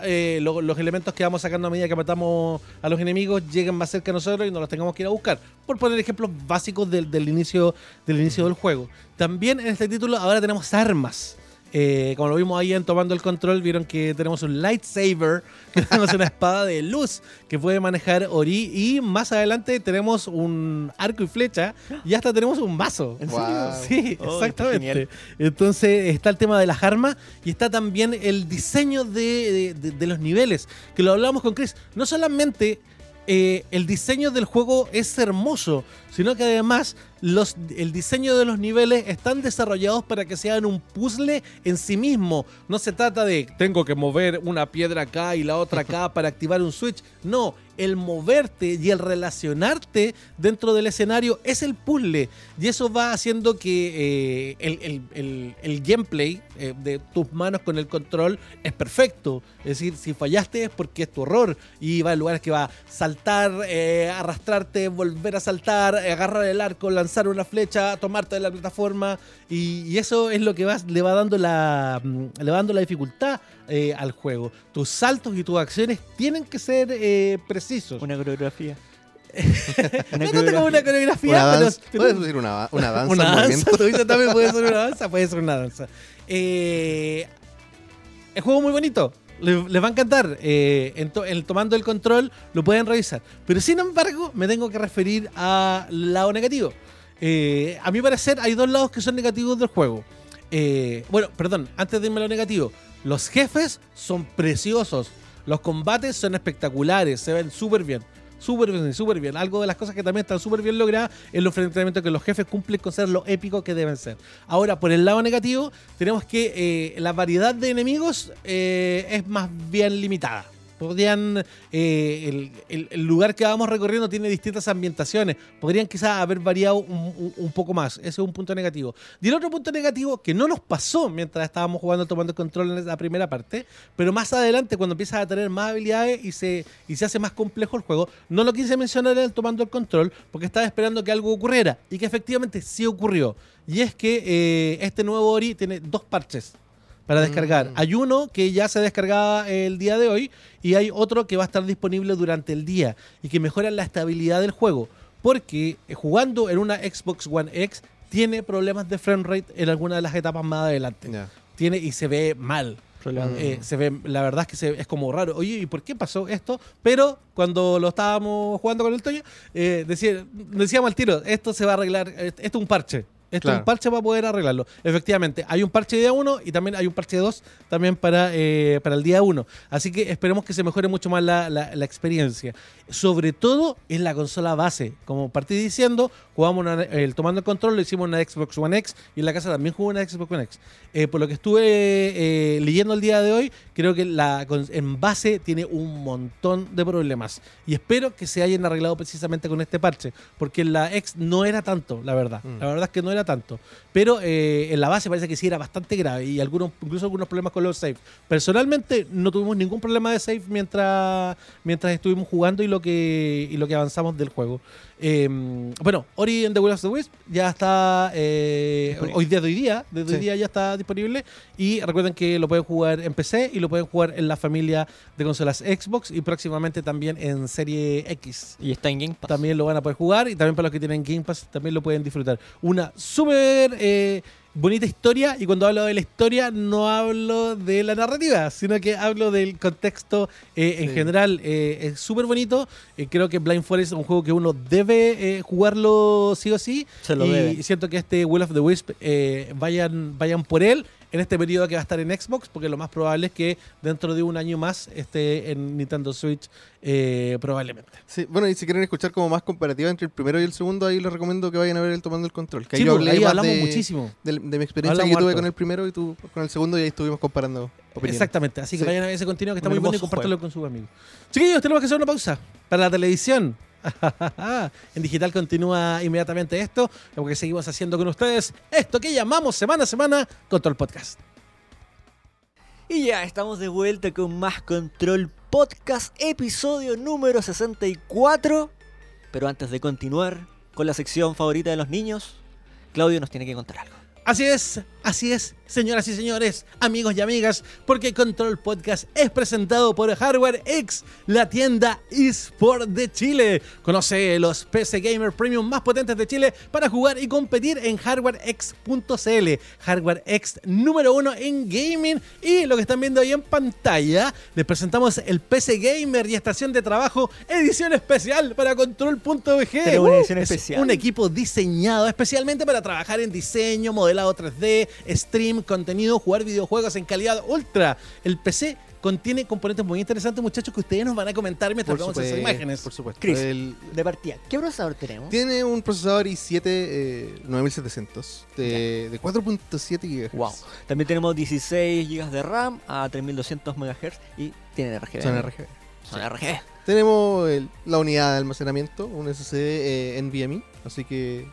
eh, lo- los elementos que vamos sacando a medida que matamos a los enemigos lleguen más cerca de nosotros y no los tengamos que ir a buscar. Por poner ejemplos básicos del, del inicio, del inicio del juego. También en este título ahora tenemos armas. Eh, como lo vimos ahí en Tomando el Control, vieron que tenemos un lightsaber, que tenemos una espada de luz que puede manejar Ori. Y más adelante tenemos un arco y flecha y hasta tenemos un vaso. ¿En Wow. serio? Sí, Oh, exactamente. Entonces está el tema de las armas y está también el diseño de, de- de los niveles, que lo hablamos con Chris. No solamente eh, el diseño del juego es hermoso, sino que además los, el diseño de los niveles están desarrollados para que sean un puzzle en sí mismo. No se trata de tengo que mover una piedra acá y la otra acá para activar un switch. No, el moverte y el relacionarte dentro del escenario es el puzzle. Y eso va haciendo que eh, el, el- el- gameplay eh, de tus manos con el control es perfecto. Es decir, si fallaste es porque es tu error. Y va a lugares que va a saltar, eh, arrastrarte, volver a saltar, agarrar el arco, lanzar una flecha, tomarte de la plataforma. Y, y eso es lo que va, le va dando la, mm, le va dando la dificultad eh, al juego. Tus saltos y tus acciones tienen que ser eh, precisos. Una coreografía. no tanto como una coreografía, Una pero- danza, pero- puedes decir una, una danza, una un danza, tú dices también puede ser una danza, puede ser una danza. Eh, el juego muy bonito. Le- Les va a encantar. Eh, en, to- en tomando el control lo pueden revisar. Pero sin embargo, me tengo que referir al lado negativo. Eh, a mi parecer, hay dos lados que son negativos del juego. Eh, bueno, perdón, antes de irme a lo negativo. Los jefes son preciosos. Los combates son espectaculares. Se ven súper bien. Súper bien, súper bien. Algo de las cosas que también están súper bien logradas es los enfrentamientos que los jefes cumplen con ser lo épico que deben ser. Ahora, por el lado negativo, tenemos que eh, la variedad de enemigos eh, es más bien limitada. Podrían, eh, el, el- el lugar que vamos recorriendo tiene distintas ambientaciones. Podrían quizás haber variado un, un- poco más. Ese es un punto negativo. Y el otro punto negativo que no nos pasó mientras estábamos jugando tomando control en la primera parte, pero más adelante cuando empiezas a tener más habilidades y se, y se hace más complejo el juego, no lo quise mencionar en el tomando el control porque estaba esperando que algo ocurriera y que efectivamente sí ocurrió. Y es que eh, este nuevo Ori tiene dos parches para descargar. Mm. Hay uno que ya se descargaba el día de hoy y hay otro que va a estar disponible durante el día y que mejora la estabilidad del juego. Porque eh, jugando en una Xbox One X tiene problemas de frame rate en alguna de las etapas más adelante. Tiene y se ve mal. Eh, se ve, la verdad es que se- es como raro. Oye, ¿y por qué pasó esto? Pero cuando lo estábamos jugando con el Toño, eh, decía- decíamos al tiro, esto se va a arreglar, eh, esto es un parche. Esto es un parche para poder arreglarlo. Efectivamente, hay un parche de día 1 y también hay un parche de 2 también para, eh, para el día 1. Así que esperemos que se mejore mucho más la, la- la experiencia. Sobre todo en la consola base. Como partí diciendo, jugamos una- el tomando el control, lo hicimos en una Xbox One X y en la casa también jugué una Xbox One X. Eh, por lo que estuve eh, leyendo el día de hoy, creo que la en base tiene un montón de problemas. Y espero que se hayan arreglado precisamente con este parche. Porque en la X no era tanto, la verdad. Mm. La verdad es que no era tanto. Pero eh, en la base parece que sí era bastante grave. Y algunos, incluso algunos problemas con los saves. Personalmente no tuvimos ningún problema de save mientras, mientras estuvimos jugando y lo que, y lo que avanzamos del juego. Eh, bueno, Ori and the Will of the Wisp ya está eh, hoy día de hoy día, desde hoy día ya está disponible y recuerden que lo pueden jugar en PC y lo pueden jugar en la familia de consolas Xbox y próximamente también en serie X. Y está en Game Pass. También lo van a poder jugar y también para los que tienen Game Pass también lo pueden disfrutar. Una súper eh, bonita historia y cuando hablo de la historia no hablo de la narrativa, sino que hablo del contexto eh, en Sí. general. eh, es súper bonito. Eh, creo que Blind Forest es un juego que uno debe eh, jugarlo sí o sí. Se lo y debe. siento que este Will of the Wisp vayan, vayan por él en este periodo que va a estar en Xbox, porque lo más probable es que dentro de un año más esté en Nintendo Switch eh, probablemente. Sí, bueno, y si quieren escuchar como más comparativa entre el primero y el segundo, ahí les recomiendo que vayan a ver el Tomando el Control. Que ahí Sí, yo pues, hablé ahí hablamos de, muchísimo. de, de mi experiencia Hablamos que tuve harto. con el primero y tú con el segundo, y ahí estuvimos comparando opiniones. Exactamente, así que Sí. vayan a ver ese contenido que está muy bueno y compártelo con sus amigos. Chiquillos, tenemos que hacer una pausa para la televisión. en digital continúa inmediatamente esto, lo que seguimos haciendo con ustedes, esto que llamamos semana a semana Control Podcast. Y ya estamos de vuelta con más Control Podcast, episodio número 64. Pero antes de continuar con la sección favorita de los niños, Claudio nos tiene que contar algo. Así es, así es, señoras y señores, amigos y amigas, porque Control Podcast es presentado por Hardware X, la tienda eSport de Chile. Conoce los PC Gamer Premium más potentes de Chile para jugar y competir en hardwarex.cl. Hardware X número uno en gaming. Y lo que están viendo ahí en pantalla, les presentamos el PC Gamer y estación de trabajo, edición especial para Control.bg. Edición Es especial. un equipo diseñado especialmente para trabajar en diseño, modelado 3D, stream, contenido, jugar videojuegos en calidad ultra. El PC contiene componentes muy interesantes, muchachos, que ustedes nos van a comentar mientras Por vamos a hacer supuesto, imágenes. por supuesto. Chris. El- De partida, ¿qué procesador tenemos? tiene un procesador i7 eh, 9700 de, de 4.7 GHz. Wow. También tenemos 16 GB de RAM a 3200 MHz y tiene RGB. Son RGB. Son RGB. Tenemos el- la unidad de almacenamiento, un SSD eh, NVMe, así que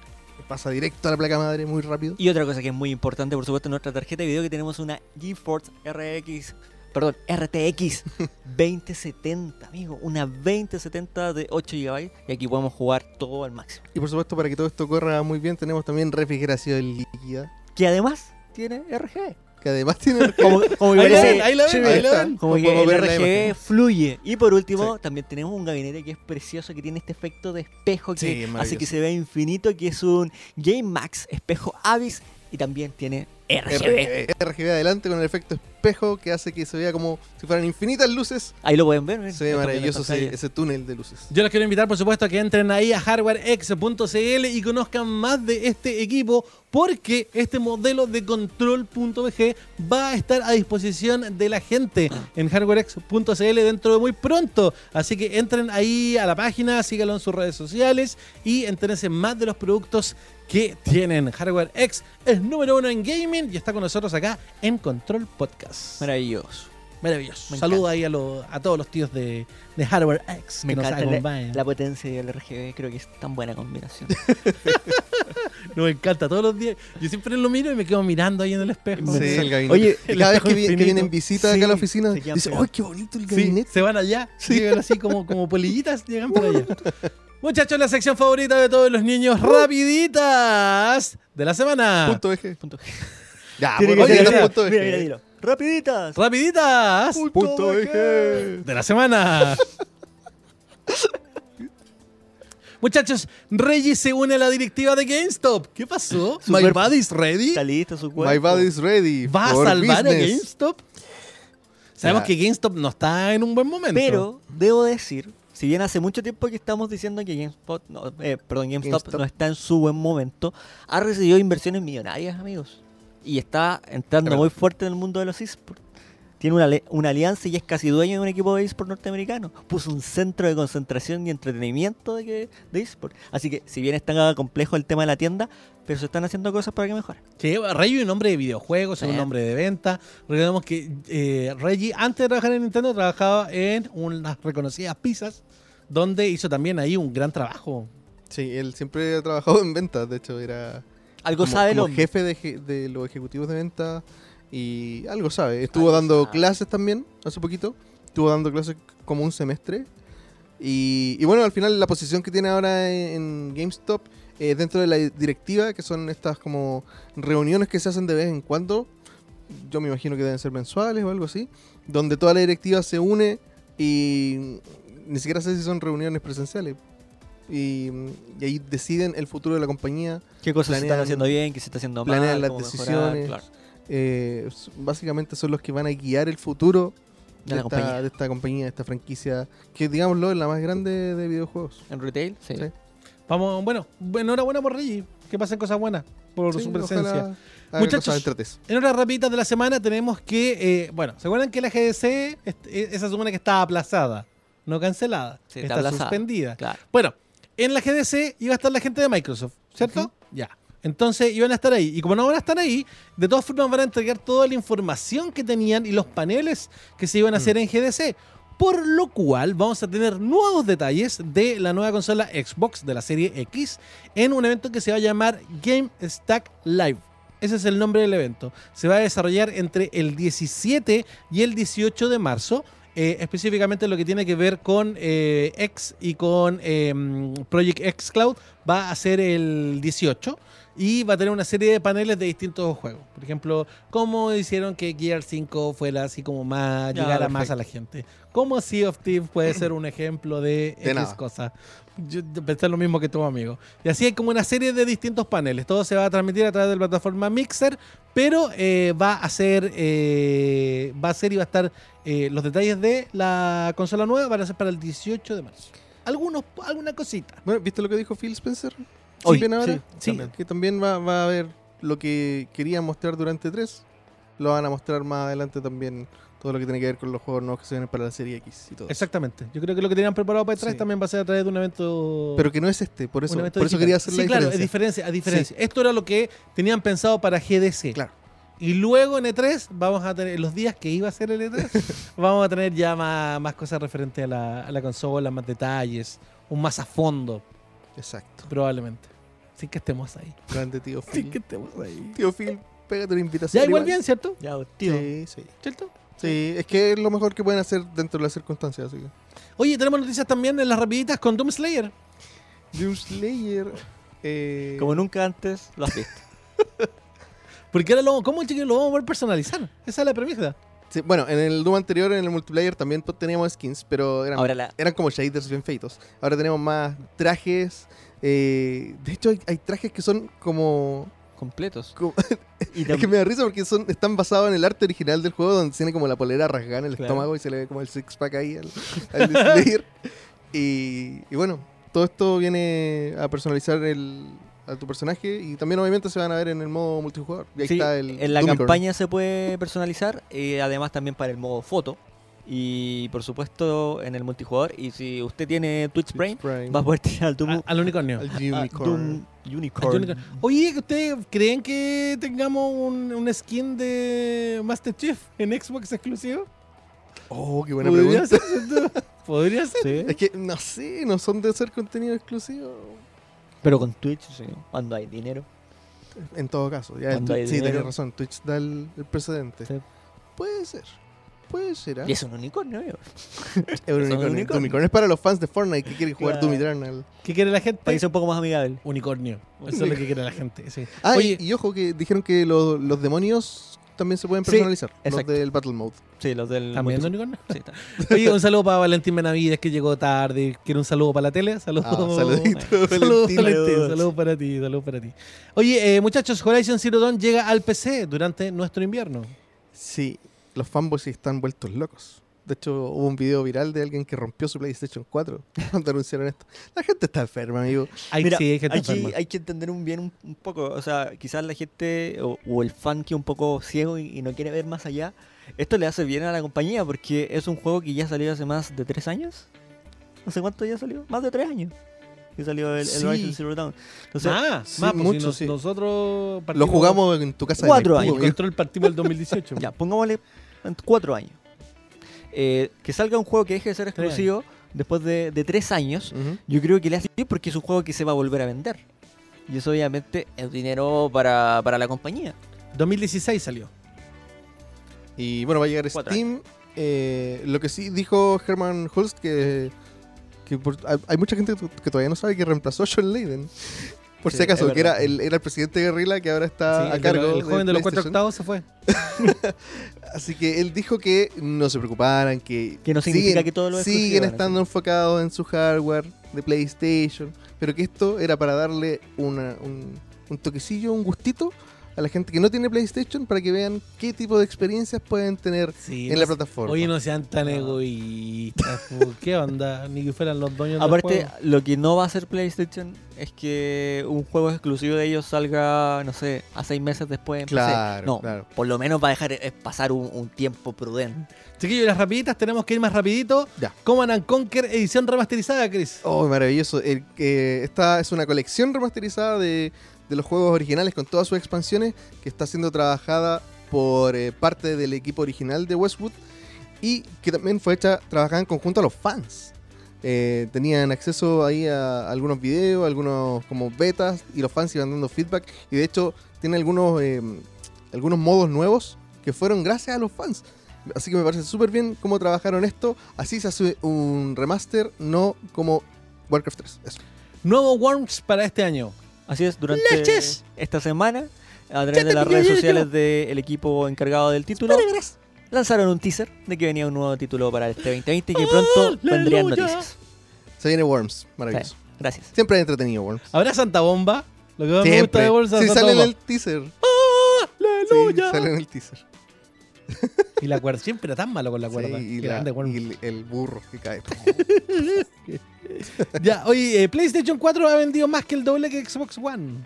pasa directo a la placa madre muy rápido. Y otra cosa que es muy importante, por supuesto, en nuestra tarjeta de video que tenemos una GeForce RX, perdón, RTX 2070, amigo, una 2070 de 8 GB y aquí podemos jugar todo al máximo. Y por supuesto, para que todo esto corra muy bien, tenemos también refrigeración líquida, Que además tiene RGB. Que además tiene Como, como que Ahí parece- ven, ahí la ven, sí, ahí la está. ven. Como que el RGB fluye. Y por último, Sí. también tenemos un gabinete que es precioso, que tiene este efecto de espejo Sí, que es hace que se vea infinito, que es un Game Max espejo Avis y también tiene RGB. RGB. Adelante con el efecto espejo que hace que se vea como si fueran infinitas luces. Ahí lo pueden ver. miren, Se ve maravilloso ese, túnel de luces. Yo los quiero invitar, por supuesto, a que entren ahí a hardwarex.cl y conozcan más de este equipo, porque este modelo de control.bg va a estar a disposición de la gente en hardwarex.cl dentro de muy pronto. Así que entren ahí a la página, síganlo en sus redes sociales y entérense más de los productos que tienen. Hardware X es número uno en gaming y está con nosotros acá en Control Podcast. Maravilloso. Maravilloso. Saludo ahí a, los- a todos los tíos de, de Hardware X Me que nos encanta la, la potencia del RGB, creo que es tan buena combinación. Nos encanta todos los días. Yo siempre lo miro y me quedo mirando ahí en el espejo. Sí, el gabinete. Oye, Y el cada vez que, vi- que vienen visitas acá a la oficina, dicen. ¡ay, qué bonito el Sí, gabinete! se van allá, llegan así como, como polillitas, llegan para allá. Muchachos, la sección favorita de todos los niños, rapiditas de la semana. Punto. Punto. Ya, Tiene que oye, ser punto Mira, mira, dilo. Rapiditas. Rapiditas Punto VG. de la semana. Muchachos, Reggie se une a la directiva de GameStop. ¿Qué pasó? ¿My body's ready? Está listo su cuerpo. My body's ready. ¿Va a salvar a. GameStop? Sabemos Ya. que GameStop no está en un buen momento. Pero debo decir, si bien hace mucho tiempo que estamos diciendo que GameSpot, no, eh, perdón, GameStop, GameStop. no está en su buen momento, ha recibido inversiones millonarias, amigos. Y está entrando Es muy fuerte en el mundo de los esports. Tiene una, una alianza y es casi dueño de un equipo de esports norteamericano. Puso un centro de concentración y entretenimiento de, que, de esports. Así que, si bien está complejo el tema de la tienda, pero se están haciendo cosas para que mejore. Sí, Reggie es un hombre de videojuegos, es un Sí. hombre de venta. Recordemos que eh, Reggie, antes de trabajar en Nintendo, trabajaba en unas reconocidas pizzas, donde hizo también ahí un gran trabajo. Sí, él siempre ha trabajado en ventas. De hecho, era Algo como, sabe el como hombre. jefe de, los ejecutivos de venta y algo sabe. Estuvo Algo dando sabe. clases también hace poquito. Estuvo dando clases como un semestre. Y, y bueno, al final la posición que tiene ahora en, en GameStop eh, dentro de la directiva, que son estas como reuniones que se hacen de vez en cuando, yo me imagino que deben ser mensuales o algo así, donde toda la directiva se une y ni siquiera sé si son reuniones presenciales. Y, y ahí deciden el futuro de la compañía, ¿Qué cosas se están haciendo bien? ¿Qué se está haciendo mal? planean las mejorar, decisiones. claro. eh, básicamente son los que van a guiar el futuro De la esta, compañía. de esta compañía, de esta franquicia, que digámoslo es la más grande de videojuegos. ¿En retail? Sí. Sí. Vamos, bueno, enhorabuena por Reggie. Que pasen cosas buenas por Sí, su presencia. Muchachos. En otras rapiditas de la semana tenemos que, eh, bueno, ¿se acuerdan que la GDC, eh, esa semana que estaba aplazada, no cancelada, Sí, está está aplazada. suspendida? Claro. Bueno, en la GDC iba a estar la gente de Microsoft, ¿cierto? Ya. Entonces iban a estar ahí. Y como no van a estar ahí, de todas formas van a entregar toda la información que tenían y los paneles que se iban a hacer en GDC. Por lo cual vamos a tener nuevos detalles de la nueva consola Xbox de la serie X en un evento que se va a llamar Game Stack Live. Ese es el nombre del evento. Se va a desarrollar entre el 17 y el 18 de marzo. Eh, específicamente lo que tiene que ver con eh, X y con eh, Project X Cloud va a ser el 18 y va a tener una serie de paneles de distintos juegos. Por ejemplo, cómo hicieron que Gear 5 fuera así como más, Ya, llegara más a la gente. Cómo Sea of Thieves puede ser un ejemplo de, De X nada. cosa. Yo pensé lo mismo que tu amigo. Y así hay como una serie de distintos paneles. Todo se va a transmitir a través de la plataforma Mixer, pero eh, va a ser, eh, va a ser y va a estar eh, los detalles de la consola nueva van a ser para el 18 de marzo. Algunos, alguna cosita. Bueno, ¿viste lo que dijo Phil Spencer? Hoy, Bien ahora. sí, sí. También. Que también va, va a haber lo que querían mostrar durante 3. Lo van a mostrar más adelante también. Todo lo que tiene que ver con los juegos nuevos que se vienen para la serie X y todo. eso. Exactamente. Yo creo que lo que tenían preparado para E3 Sí. también va a ser a través de un evento. Pero que no es este, por eso, por eso quería hacer sí, la claro, diferencia. diferencia, a diferencia. Esto era lo que tenían pensado para GDC. Claro. Y luego en E3 vamos a tener, los días que iba a ser el E3, vamos a tener ya más, más cosas referentes a la, a la consola, más detalles, un más a fondo, Exacto. probablemente. Sin que estemos ahí. Grande tío Sin Phil. que estemos ahí. Tío Phil, pégate una invitación. Ya igual bien, ¿cierto? Ya, tío. Sí, sí. ¿Cierto? Sí, es que es lo mejor que pueden hacer dentro de las circunstancias. Así que. Oye, tenemos noticias también en las rapiditas con Doom Slayer. Doom Slayer. eh, Como nunca antes lo has visto. Porque ahora lo, ¿cómo chiquillos lo vamos a poder personalizar? Esa es la premisa. Sí, bueno, en el Doom anterior, en el multiplayer, también teníamos skins, pero eran, Ahora la, eran como shaders bien feitos. Ahora tenemos más trajes. eh, de hecho, hay, hay trajes que son como. completos. como- Y es que me da risa porque son, están basados en el arte original del juego, donde tiene como la polera rasgada en el Claro. estómago y se le ve como el six pack ahí al, al Slayer. y, y bueno, todo esto viene a personalizar el, a tu personaje y también obviamente se van a ver en el modo multijugador. Y ahí Sí, está el en la campaña se puede personalizar, eh, además también para el modo foto y por supuesto en el multijugador. Y si usted tiene Twitch Prime, Prime. va a poder tirar al Doom, A- al unicornio. Al Unicorn. Doom Al Unicorn. unicorn. Oye, ¿ustedes creen que tengamos un, un skin de Master Chief en Xbox exclusivo? Oh, qué buena ¿Podría pregunta. ser? ¿Podría ser? Sí, Es que no sé, no son de ser contenido exclusivo. Pero con Twitch, sí, cuando hay dinero. En todo caso, ya el Cuando hay Twitch- sí, tenés razón. Twitch da el, el precedente. Sí. Puede ser. Puede ser. ¿ah? Y es un unicornio. Es un un unicornio. unicornio. Unicornio es para los fans de Fortnite que quieren jugar Claro. Doom Eternal. ¿Qué quiere la gente? Sea un poco más amigable. Unicornio. Eso es lo que quiere la gente. sí. Ah, Oye, y, y ojo que dijeron que los demonios también se pueden Sí, personalizar. los exacto. del Battle Mode. Sí, los del. ¿Están viendo, multiplayer. Unicornio? Sí. Oye, un saludo para Valentín Benavides que llegó tarde. ¿Quiere un saludo para la tele? Saludos. Ah, saludito, Saludos, Valentín. Valentín. Saludos para ti, saludos para ti. Oye, eh, muchachos, Horizon Zero Dawn llega al PC durante nuestro invierno. Sí, los fanboys están vueltos locos. De hecho, hubo un video viral de alguien que rompió su PlayStation 4 cuando anunciaron esto. La gente está enferma, amigo. Hay, Mira, sí, hay gente aquí enferma. hay que entender un bien un, un poco. O sea, quizás la gente o, o el fan que es un poco ciego y, y no quiere ver más allá. Esto le hace bien a la compañía porque es un juego que ya salió hace más de tres años. No sé cuánto ya salió. Más de tres años. Que salió el, el Sí. Horizon Zero Dawn. Entonces, más, sí, más, pues, mucho, si nos- sí. nosotros Lo jugamos en tu casa Cuatro de años. El control partimos el 2018. ya, pongámosle en cuatro años. Eh, que salga un juego que deje de ser exclusivo después de, de tres años. Yo creo que le hace bien porque es un juego que se va a volver a vender. Y eso obviamente es dinero para, para la compañía. 2016 salió. Y bueno, va a llegar Cuatro Steam. Eh, lo que sí dijo Herman Holst que, que por- hay, hay mucha gente que todavía no sabe que reemplazó a Sean Layden. Por Sí, si acaso, que era el, era el presidente de Guerrilla que ahora está Sí, a el, de cargo. lo- el joven de los cuatro octavos se fue. Así que él dijo que no se preocuparan, que, Que no significa siguen, que todo lo siguen estando enfocados en su hardware de PlayStation, pero que esto era para darle una- un, un toquecillo, un gustito a la gente que no tiene PlayStation para que vean qué tipo de experiencias pueden tener Sí, en la plataforma. Oye, no sean tan egoístas. ¿Qué onda? Ni que fueran los dueños del Aparte, juego. lo que no va a hacer PlayStation es que un juego exclusivo de ellos salga, no sé, a seis meses después en PC. Claro, No, claro. por lo menos va a dejar eh, pasar un, un tiempo prudente. Chiquillos, las rapiditas, tenemos que ir más rapidito. Ya. Command and Conquer edición remasterizada, Chris. Oh, maravilloso. El, que esta es una colección remasterizada de, de los juegos originales con todas sus expansiones que está siendo trabajada por eh, parte del equipo original de Westwood y que también fue hecha trabajada en conjunto a los fans. Eh, tenían acceso ahí a algunos videos, algunos como betas y los fans iban dando feedback y de hecho tiene algunos, eh, algunos modos nuevos que fueron gracias a los fans. Así que me parece súper bien cómo trabajaron esto. Así se hace un remaster, no como Warcraft 3. Eso. Nuevo Worms para este año. Así es, durante ¡Leches! esta semana, a través de las redes sociales del equipo encargado del título, lanzaron un teaser de que venía un nuevo título para este 2020 y que pronto vendrían noticias. Se viene Worms, maravilloso. Gracias. Siempre es entretenido Worms. ¿Habrá Santa Bomba? Lo que más me gusta Siempre. de Worms es Sí, Santa sale en el teaser. Sí, ¡Aleluya! sale en el teaser. Y la cuerda, siempre era tan malo con la cuerda. Sí, y, la- y el, el burro que cae. Ya, oye, eh, PlayStation 4 ha vendido más que el doble que Xbox One.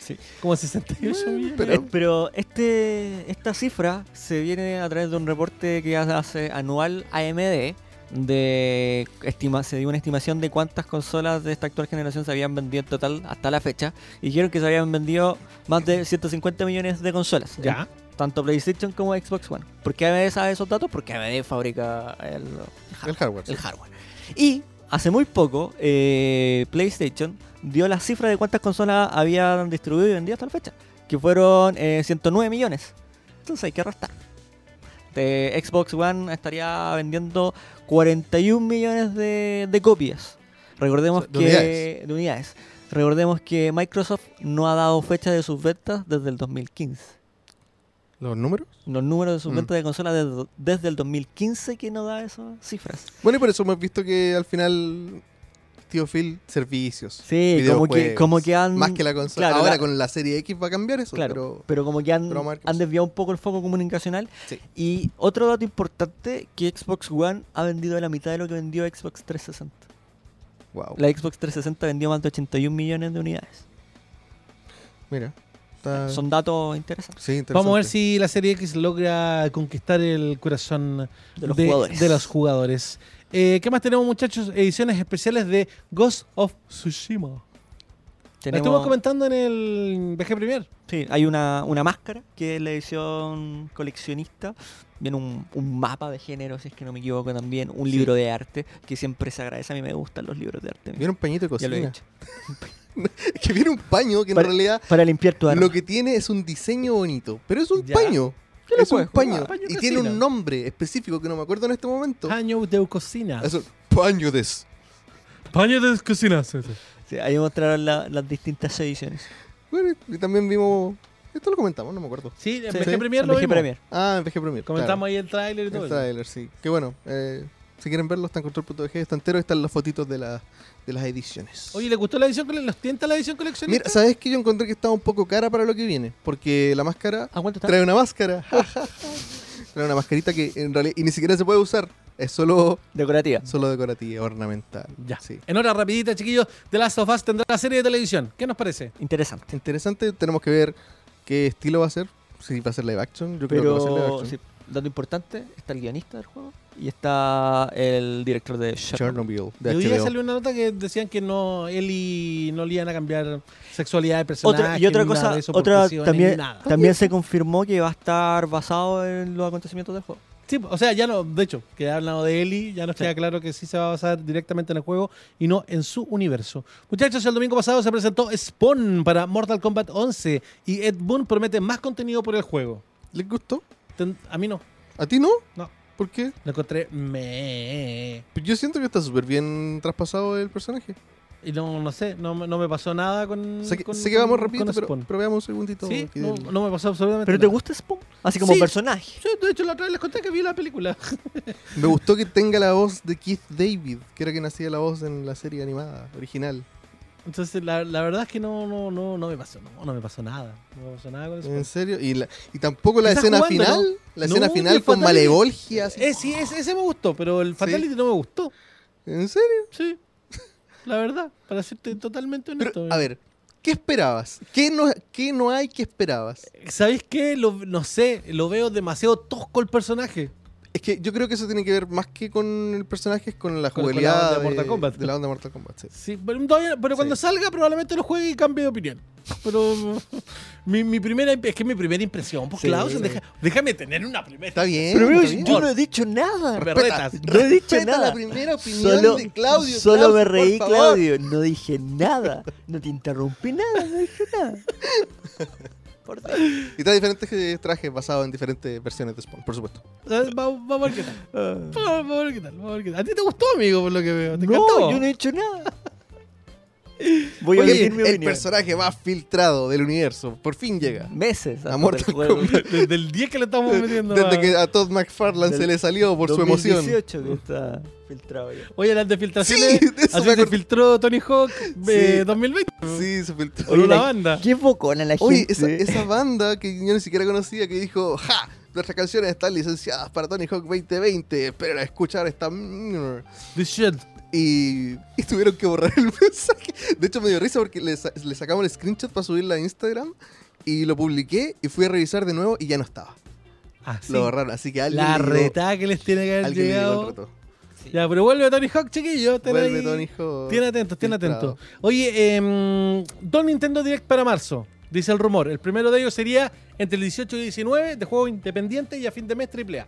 Sí. Como 68 millones. pero- Eh, Pero este, esta cifra se viene a través de un reporte que hace anual AMD. De estima, se dio una estimación de cuántas consolas de esta actual generación se habían vendido en total hasta la fecha. Y dijeron que se habían vendido más de 150 millones de consolas. Ya. en Tanto PlayStation como Xbox One. ¿Por qué AMD sabe esos datos? Porque AMD fabrica el, El hardware. sí. el hardware. Y hace muy poco, eh, PlayStation dio la cifra de cuántas consolas habían distribuido y vendido hasta la fecha, que fueron eh, 109 millones. Entonces hay que restar. De Xbox One estaría vendiendo 41 millones de, de copias. Recordemos De que unidades. de unidades. Recordemos que Microsoft no ha dado fecha de sus ventas desde el 2015. ¿Los números? Los números de sus Mm. ventas de consolas desde, desde el 2015 que no da esas cifras. Bueno, y por eso hemos visto que al final, tío Phil, servicios. Sí, como que, como que han. Más que la consola. claro, Ahora la- con la serie X va a cambiar eso. Claro, Pero, pero, como que han, han desviado un poco el foco comunicacional. Sí. Y otro dato importante, que Xbox One ha vendido la mitad de lo que vendió Xbox 360. wow. La Xbox 360 vendió más de 81 millones de unidades. Mira. Está- Son datos interesantes sí, interesante. Vamos a ver si la serie X logra conquistar el corazón de los jugadores. de los jugadores. Eh, ¿Qué más tenemos, muchachos? Ediciones especiales de Ghost of Tsushima. La Tenemos- estuvimos comentando en el VG Premier. sí, hay una, una máscara que es la edición coleccionista. Viene un, un mapa de género, si es que no me equivoco también. Un Sí. libro de arte que siempre se agradece. A mí me gustan los libros de arte. Viene un pañito de Ya lo he cocina. que viene un paño que en realidad Para limpiar tu arma. lo que tiene es un diseño bonito. Pero es un Ya. paño. ¿Qué le Es un paño. jugar? Paño y de tiene un nombre específico que no me acuerdo en este momento. Paño de cocina. Eso, paño des. Paño de cocina. sí, sí. Sí, ahí mostraron la- las distintas ediciones. Bueno, y también vimos Esto lo comentamos, no me acuerdo. Sí, en Sí. VG Sí, Premier en lo VG vimos. Premier. Ah, en VG Premier. Comentamos ahí el tráiler y todo. El eso. trailer, sí. Que bueno, eh, si quieren verlo, está en control.bg, está entero, están las fotitos de, la, de las ediciones. Oye, ¿le gustó la edición? ¿Los tienta la edición coleccionista? Mira, ¿sabes que Yo encontré que estaba un poco cara para lo que viene. Porque la máscara ¿A cuánto está? trae una máscara. trae una mascarita que en realidad y ni siquiera se puede usar. Es solo, Decorativa. solo decorativa, ornamental. Ya. Sí. En hora rapidita, chiquillos, The Last of Us tendrá la serie de televisión. ¿Qué nos parece? Interesante. Interesante, tenemos que ver qué estilo va a ser. Si va a ser live action, yo creo que va a ser live action. sí, dato importante, está el guionista del juego y está el director de Chernobyl. De Y hoy día salió una nota que decían que no Eli no le iban a cambiar sexualidad de personaje. Otra, y otra cosa, otra también, nada. también se confirmó que va a estar basado en los acontecimientos del juego. Sí, o sea, ya no, de hecho, que ha hablado de Eli, ya nos Sí. queda claro que sí se va a basar directamente en el juego y no en su universo. Muchachos, el domingo pasado se presentó Spawn para Mortal Kombat 11 y Ed Boon promete más contenido por el juego. ¿Les gustó? Ten- a mí no, ¿A ti no? No. ¿Por qué? lo encontré me Pues yo siento que está súper bien traspasado el personaje. y no, no sé, no, me- no me pasó nada con. Sé que, con- sé que vamos con pero, pero veamos un segundito. Sí, no, del- no me pasó absolutamente ¿Pero te gusta Spawn? Así como Sí. personaje. Sí, de hecho, la otra vez les conté que vi la película. Me gustó que tenga la voz de Keith David, que era quien hacía la voz en la serie animada original. Entonces, la, la verdad es que no, no, no, no me pasó, no, no me pasó nada. No me pasó nada con Spawn. ¿En serio? Y, la- y tampoco la ¿Estás escena jugando, final. no? La No, escena y final con Malevolgia. Eh, sí, ese, ese me gustó, pero el Fatality no me gustó. ¿En serio? Sí, la verdad, para serte totalmente Pero, honesto. a ver, ¿qué esperabas? ¿Qué no, qué no hay que esperabas? ¿Sabéis qué? Lo- no sé, lo veo demasiado tosco el personaje. Es que yo creo que eso tiene que ver más que con el personaje, es con la Con- con la jugabilidad onda de Mortal Kombat. de la onda de Mortal Kombat. sí. Sí, pero, todavía- pero cuando Sí. salga probablemente lo juegue y cambie de opinión. Pero mi, mi primera es que mi primera impresión, pues Sí, Klaus, deja- déjame tener una primera. Está bien. Pero está yo, bien. yo no he dicho nada. Respeta, retas. No he dicho nada. la primera opinión Solo, de Claudio. solo Klaus, me reí. Claudio. No dije nada. No te interrumpí nada. No dije nada. Por. Y trae diferentes eh, trajes basados en diferentes versiones de Spawn, por supuesto. Vamos, vamos a ver qué tal. Vamos, vamos a ver qué tal. Vamos a ver qué tal. ¿A ti te gustó, amigo, por lo que veo? ¿Te No, encantó? yo no he dicho nada. Voy a Oye, emitir mi el opinión. personaje más filtrado del universo, por fin llega. Meses A Mortal del juego. Kombat. Desde el 10 que le estamos metiendo. Desde a- que a Todd McFarlane se le salió por su emoción. 2018 que está filtrado ya. Oye, las de filtraciones. Sí, de eso así me se acordé. filtró Tony Hawk eh, Sí. 2020. Sí, se filtró. Una la- banda. Qué bocona la Oye, gente. esa, esa banda que yo ni siquiera conocía que dijo, ¡ja! Nuestras canciones están licenciadas para Tony Hawk 2020, pero a escuchar esta... mierda". This shit. Y, y tuvieron que borrar el mensaje. De hecho, me dio risa porque le, sa- le sacamos el screenshot para subirla a Instagram y lo publiqué y fui a revisar de nuevo y ya no estaba. Así. Lo borraron, así que alguien La retada que les tiene que haber el llegado. Ya, pero vuelve Tony Hawk, chiquillo. Vuelve ahí- Tony Hawk. Tiene atentos, tiene atentos. Oye, eh, dos Nintendo Direct para marzo, dice el rumor. El primero de ellos sería entre el 18 y 19 de juego independiente y a fin de mes AAA.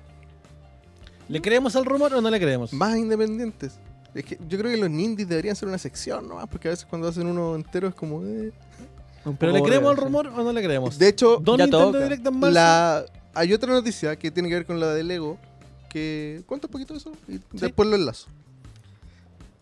¿Le creemos al rumor o no le creemos? Más independientes. Es que yo creo que los indies deberían ser una sección nomás, porque a veces cuando hacen uno entero es como... eh. ¿Pero le creemos al rumor o no le creemos? De hecho, ¿Dos ya Nintendo toca. Direct en marzo? la... hay otra noticia que tiene que ver con la de Lego, que... ¿Cuánto un poquito eso? Y después lo enlazo.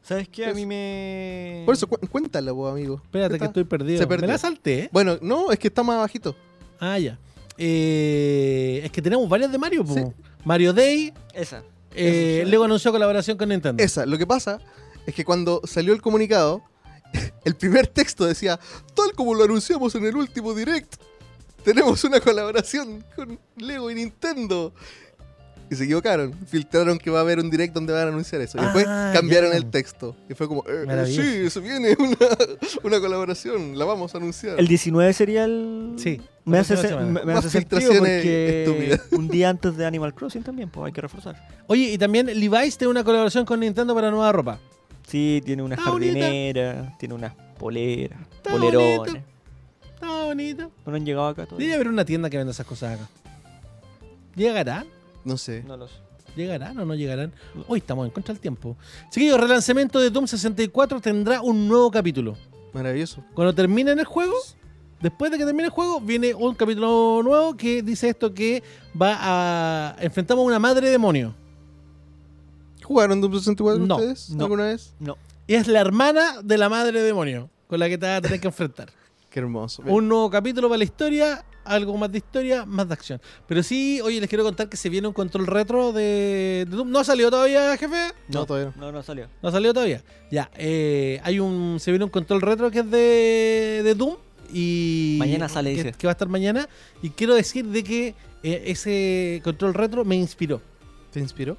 ¿Sabes qué? A mí me. Por eso, cu- cuéntala, vos, amigo. Espérate que estoy perdido. se Me perdió. la salté, ¿eh? Bueno, no, es que está más bajito. Ah, ya. Eh, es que tenemos varias de Mario. po. Sí. Mario Day. Esa. Eh, luego anunció colaboración con Nintendo. Esa, lo que pasa es que cuando salió el comunicado, el primer texto decía, tal como lo anunciamos en el último direct, tenemos una colaboración con Lego y Nintendo. Y se equivocaron, filtraron que va a haber un direct donde van a anunciar eso. Y después Ah, cambiaron ya. el texto. Y fue como, eh, sí, eso viene, una, una colaboración, la vamos a anunciar. El 19 sería el. Sí, Me hace, se- me, me hace sentido porque estúpidas. un día antes de Animal Crossing también, pues hay que reforzar. Oye, y también Levi's tiene una colaboración con Nintendo para nueva ropa. Sí, tiene una Está bonita. jardinera, tiene unas poleras, Está polerones. bonito. Está bonito. No han llegado acá todavía. Debería haber una tienda que venda esas cosas acá. ¿Llegarán? No sé. No lo sé. ¿Llegarán o no llegarán? Hoy estamos en contra del tiempo. Chiquillos, relanzamiento de Doom 64 tendrá un nuevo capítulo. Maravilloso. Cuando termine el juego, después de que termine el juego, viene un capítulo nuevo que dice esto que va a... Enfrentamos a una madre demonio. ¿Jugaron Doom 64 No, ustedes no. alguna vez? No. Y es la hermana de la madre demonio con la que te vas a tener que enfrentar. Qué hermoso. Un nuevo capítulo para la historia algo más de historia, más de acción. Pero sí, oye, les quiero contar que se viene un control retro de, de Doom. ¿No ha salido todavía, jefe? No, todavía no. No, no salió. No ha salido todavía. Ya, eh, hay un, se viene un control retro que es de, de Doom. Y Mañana sale, que, dice. que va a estar mañana. Y quiero decir de que eh, ese control retro me inspiró. ¿Te inspiró?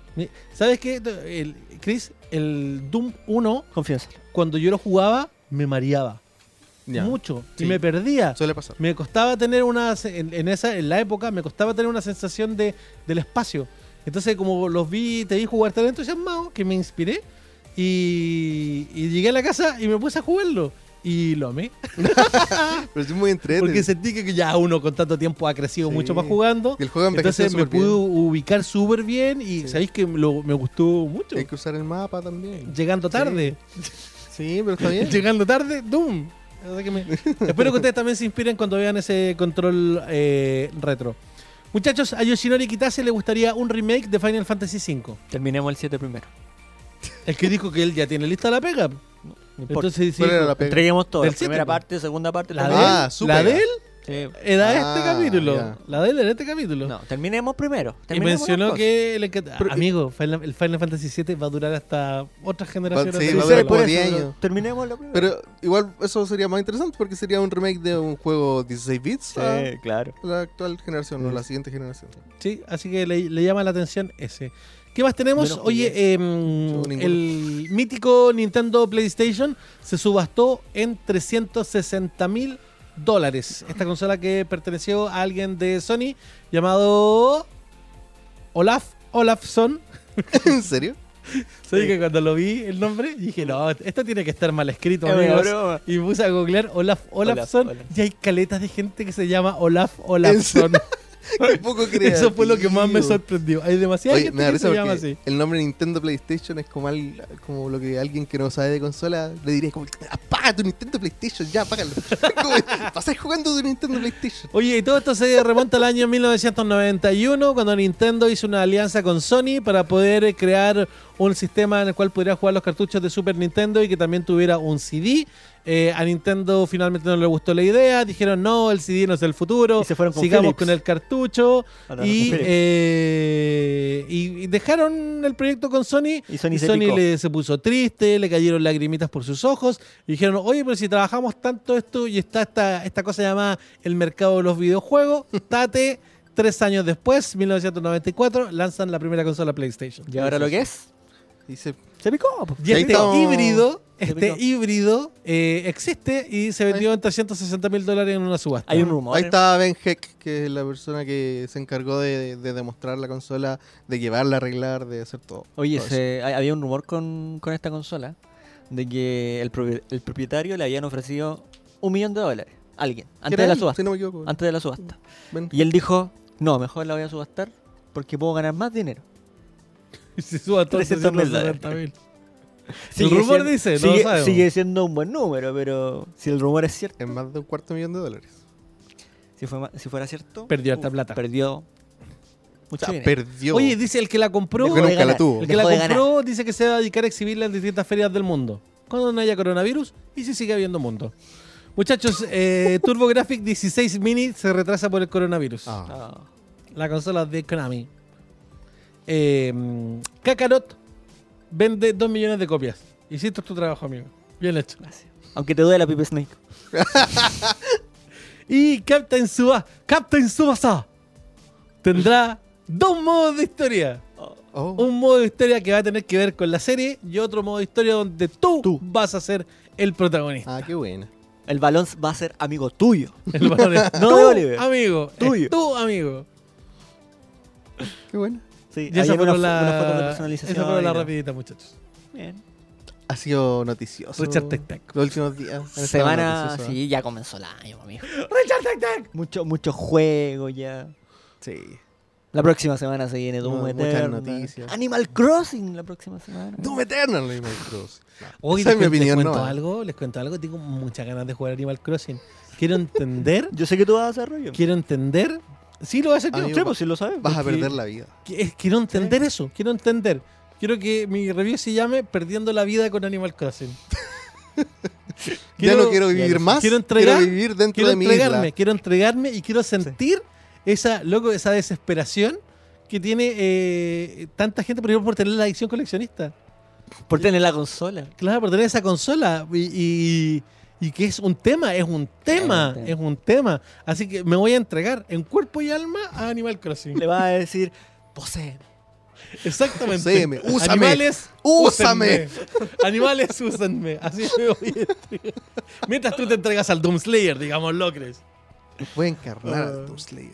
¿Sabes qué, el, Chris? El Doom 1, Confianza. cuando yo lo jugaba, me mareaba Ya. mucho. Sí. Y me perdía. Suele pasar. Me costaba tener una. En, en esa, en la época, me costaba tener una sensación de, del espacio. Entonces, como los vi, te vi jugar tan entusiasmado, que me inspiré. Y, y llegué a la casa y me puse a jugarlo. Y lo amé. Pero es muy entretenido. Porque sentí que ya uno con tanto tiempo ha crecido Sí. mucho más jugando. el juego Entonces me pude ubicar súper bien y Sí. sabéis que lo- me gustó mucho. Hay que usar el mapa también. Llegando tarde. Sí, pero está bien. Llegando tarde, Doom. Que me- Espero que ustedes también se inspiren cuando vean ese control eh, retro. Muchachos, a Yoshinori Kitase le gustaría un remake de Final Fantasy V. Terminemos el 7 primero. El que dijo que él ya tiene lista la pega. Entonces, sí, ¿Cuál era la pega? Entreguemos todo. La primera parte, segunda parte. la. Ah, la de él Sí. era Ah, este capítulo. ya. La de él era este capítulo. No, terminemos primero. Y Terminemos las mencionó que le encanta- Pero- amigo, Final- el Final Fantasy VII va a durar hasta otras generaciones. sí, va a durar por como eso, 10 pero años. Terminemos lo primero. Pero igual eso sería más interesante porque sería un remake de un juego 16 bits a Sí, claro. la actual generación, no la siguiente generación. Sí, así que le, le llama la atención ese. ¿Qué más tenemos? Menos Oye, ninguno. el mítico Nintendo PlayStation se subastó en 360 mil dólares. Esta consola que perteneció a alguien de Sony llamado Olaf Olafson. ¿En serio? Sabes que cuando lo vi el nombre dije, no, esto tiene que estar mal escrito, amigos. Y puse a googlear Olaf Olafson Olaf. y hay caletas de gente que se llama Olaf Olafson. Qué poco creativo. Eso fue lo que más me sorprendió. Hay demasiada Oye, gente que se llama así. el nombre Nintendo PlayStation es como, al- como lo que alguien que no sabe de consola le diría como apaga tu Nintendo PlayStation, ya, apágalo. Pasás jugando tu Nintendo PlayStation. Oye, y todo esto se remonta al año 1991, cuando Nintendo hizo una alianza con Sony para poder crear un sistema en el cual pudiera jugar los cartuchos de Super Nintendo y que también tuviera un CD. Eh, a Nintendo finalmente no le gustó la idea, dijeron no, el CD no es el futuro, Y se fueron con sigamos Philips. con el cartucho Ahora y, con Philips. eh, y dejaron el proyecto con Sony Y Sony y se Sony le, se puso triste, le cayeron lagrimitas por sus ojos. Y dijeron, oye, pero si trabajamos tanto esto y está esta, esta cosa llamada el mercado de los videojuegos, tate, tres años después, 1994, lanzan la primera consola PlayStation. ¿Y ahora lo que es? Dice, Se picó. Y ahí este híbrido, Se este picó. híbrido eh, existe y se vendió en 360 mil dólares en una subasta. Hay un rumor. ahí está Ben Heck, que es la persona que se encargó de, de demostrar la consola, de llevarla a arreglar, de hacer todo. Oye, todo se- hay- había un rumor con, con esta consola de que el, propi- el propietario le habían ofrecido un millón de dólares a alguien antes ¿Era de la él? subasta. Si no me equivoco. Antes de la subasta. Ben Y él dijo, no, mejor la voy a subastar porque puedo ganar más dinero. Subastó en 300.000 360.000. Sigue rumor siendo- dice, no sigue, lo sigue siendo un buen número, pero si el rumor es cierto, Es más de un cuarto millón de dólares. si, fue si fuera cierto, Perdió harta plata. Perdió O mucho sea, dinero. perdió. Oye, dice el que la compró, Dejó nunca la tuvo. El que la Dejó compró dice que se va a dedicar a exhibirla en distintas ferias del mundo. Cuando no haya coronavirus y si sigue habiendo mundo. Muchachos, eh, TurboGrafx 16 Mini se retrasa por el coronavirus. Ah. Ah, La consola de Konami. Eh, Kakarot vende 2 millones de copias. Hiciste tu trabajo, amigo. Bien hecho. gracias. Aunque te duele la Pipe Snake. Y Captain Suba, Captain Subasa tendrá dos modos de historia. Oh. Un modo de historia que va a tener que ver con la serie y otro modo de historia donde tú, Tú. vas a ser el protagonista. Ah, qué buena. El balón va a ser amigo tuyo. El balón es No Oliver. amigo. Tuyo. Es tu amigo. Qué buena. Sí, Y esa fue una, la, una foto de personalización. esa fue la rapidita, muchachos. Bien. Ha sido noticioso. Richard Tec Tec. Los últimos días. Semana, sí, ya comenzó el año, amigo. Richard Tec Tec. Mucho, mucho juego ya. Sí. La próxima semana se viene Doom muchas Eternal. noticias. Animal Crossing la próxima semana. Doom Eternal, Animal Crossing. Hoy Esa les, es mi cuen- les opinión, cuento ¿no? algo, les cuento algo, tengo muchas ganas de jugar Animal Crossing. Quiero entender, Yo sé que tú vas a hacer rollo. quiero entender. Sí, lo voy a hacer yo. Amigo, Sí, pues si lo sabes. Vas a perder la vida. Que- es- Quiero entender eso, quiero entender. Quiero que mi review se llame Perdiendo la vida con Animal Crossing. ya no quiero vivir quiero- más. quiero entregar- vivir dentro quiero de mi entregarme, isla. quiero entregarme y quiero sentir esa, loco, esa desesperación que tiene eh, tanta gente, por ejemplo, por tener la adicción coleccionista. Por tener la consola. Claro, por tener esa consola. Y, y- y que es un tema, es un tema, es un tema. Así que me voy a entregar en cuerpo y alma a Animal Crossing. Le va a decir, posee. Exactamente. Poséeme, úsame, Animales, úsame. úsenme. Animales, úsenme. Así me voy a entregar. Mientras tú te entregas al Doom Slayer, digamos, Locres. Voy a encarnar Ah. al Doom Slayer.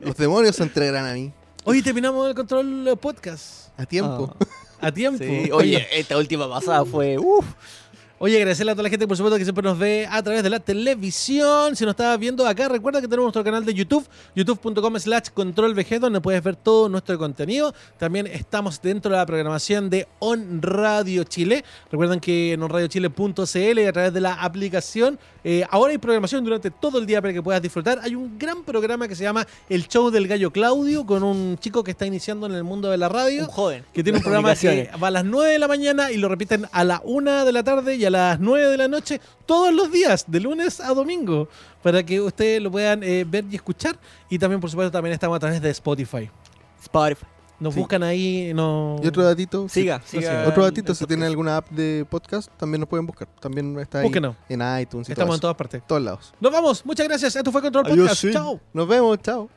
Los demonios se entregarán a mí. Hoy terminamos el control eh, podcast. A tiempo. A tiempo. Sí, oye, esta última pasada fue. Uf. Oye, agradecerle a toda la gente, por supuesto, que siempre nos ve a través de la televisión. Si nos estás viendo acá, recuerda que tenemos nuestro canal de YouTube, youtube.com slash controlvg, donde puedes ver todo nuestro contenido. También estamos dentro de la programación de On Radio Chile. Recuerden que en onradiochile.cl y a través de la aplicación, eh, ahora hay programación durante todo el día para que puedas disfrutar. Hay un gran programa que se llama El Show del Gallo Claudio, con un chico que está iniciando en el mundo de la radio Un joven. que tiene un programa que va a las 9 de la mañana y lo repiten a la 1 de la tarde y a las 9 de la noche todos los días, de lunes a domingo, para que ustedes lo puedan eh, ver y escuchar. Y también, por supuesto, también estamos a través de Spotify. Spotify. Nos Sí. buscan ahí, no... Y otro datito. si- Siga, siga. Otro datito, si tienen alguna app de podcast, también nos pueden buscar. También está ahí Búsquenos. en iTunes y Estamos en todas partes. todos lados. Nos vamos. Muchas gracias. Esto fue Control Adiós, Podcast. sí. Chao. Nos vemos, chao.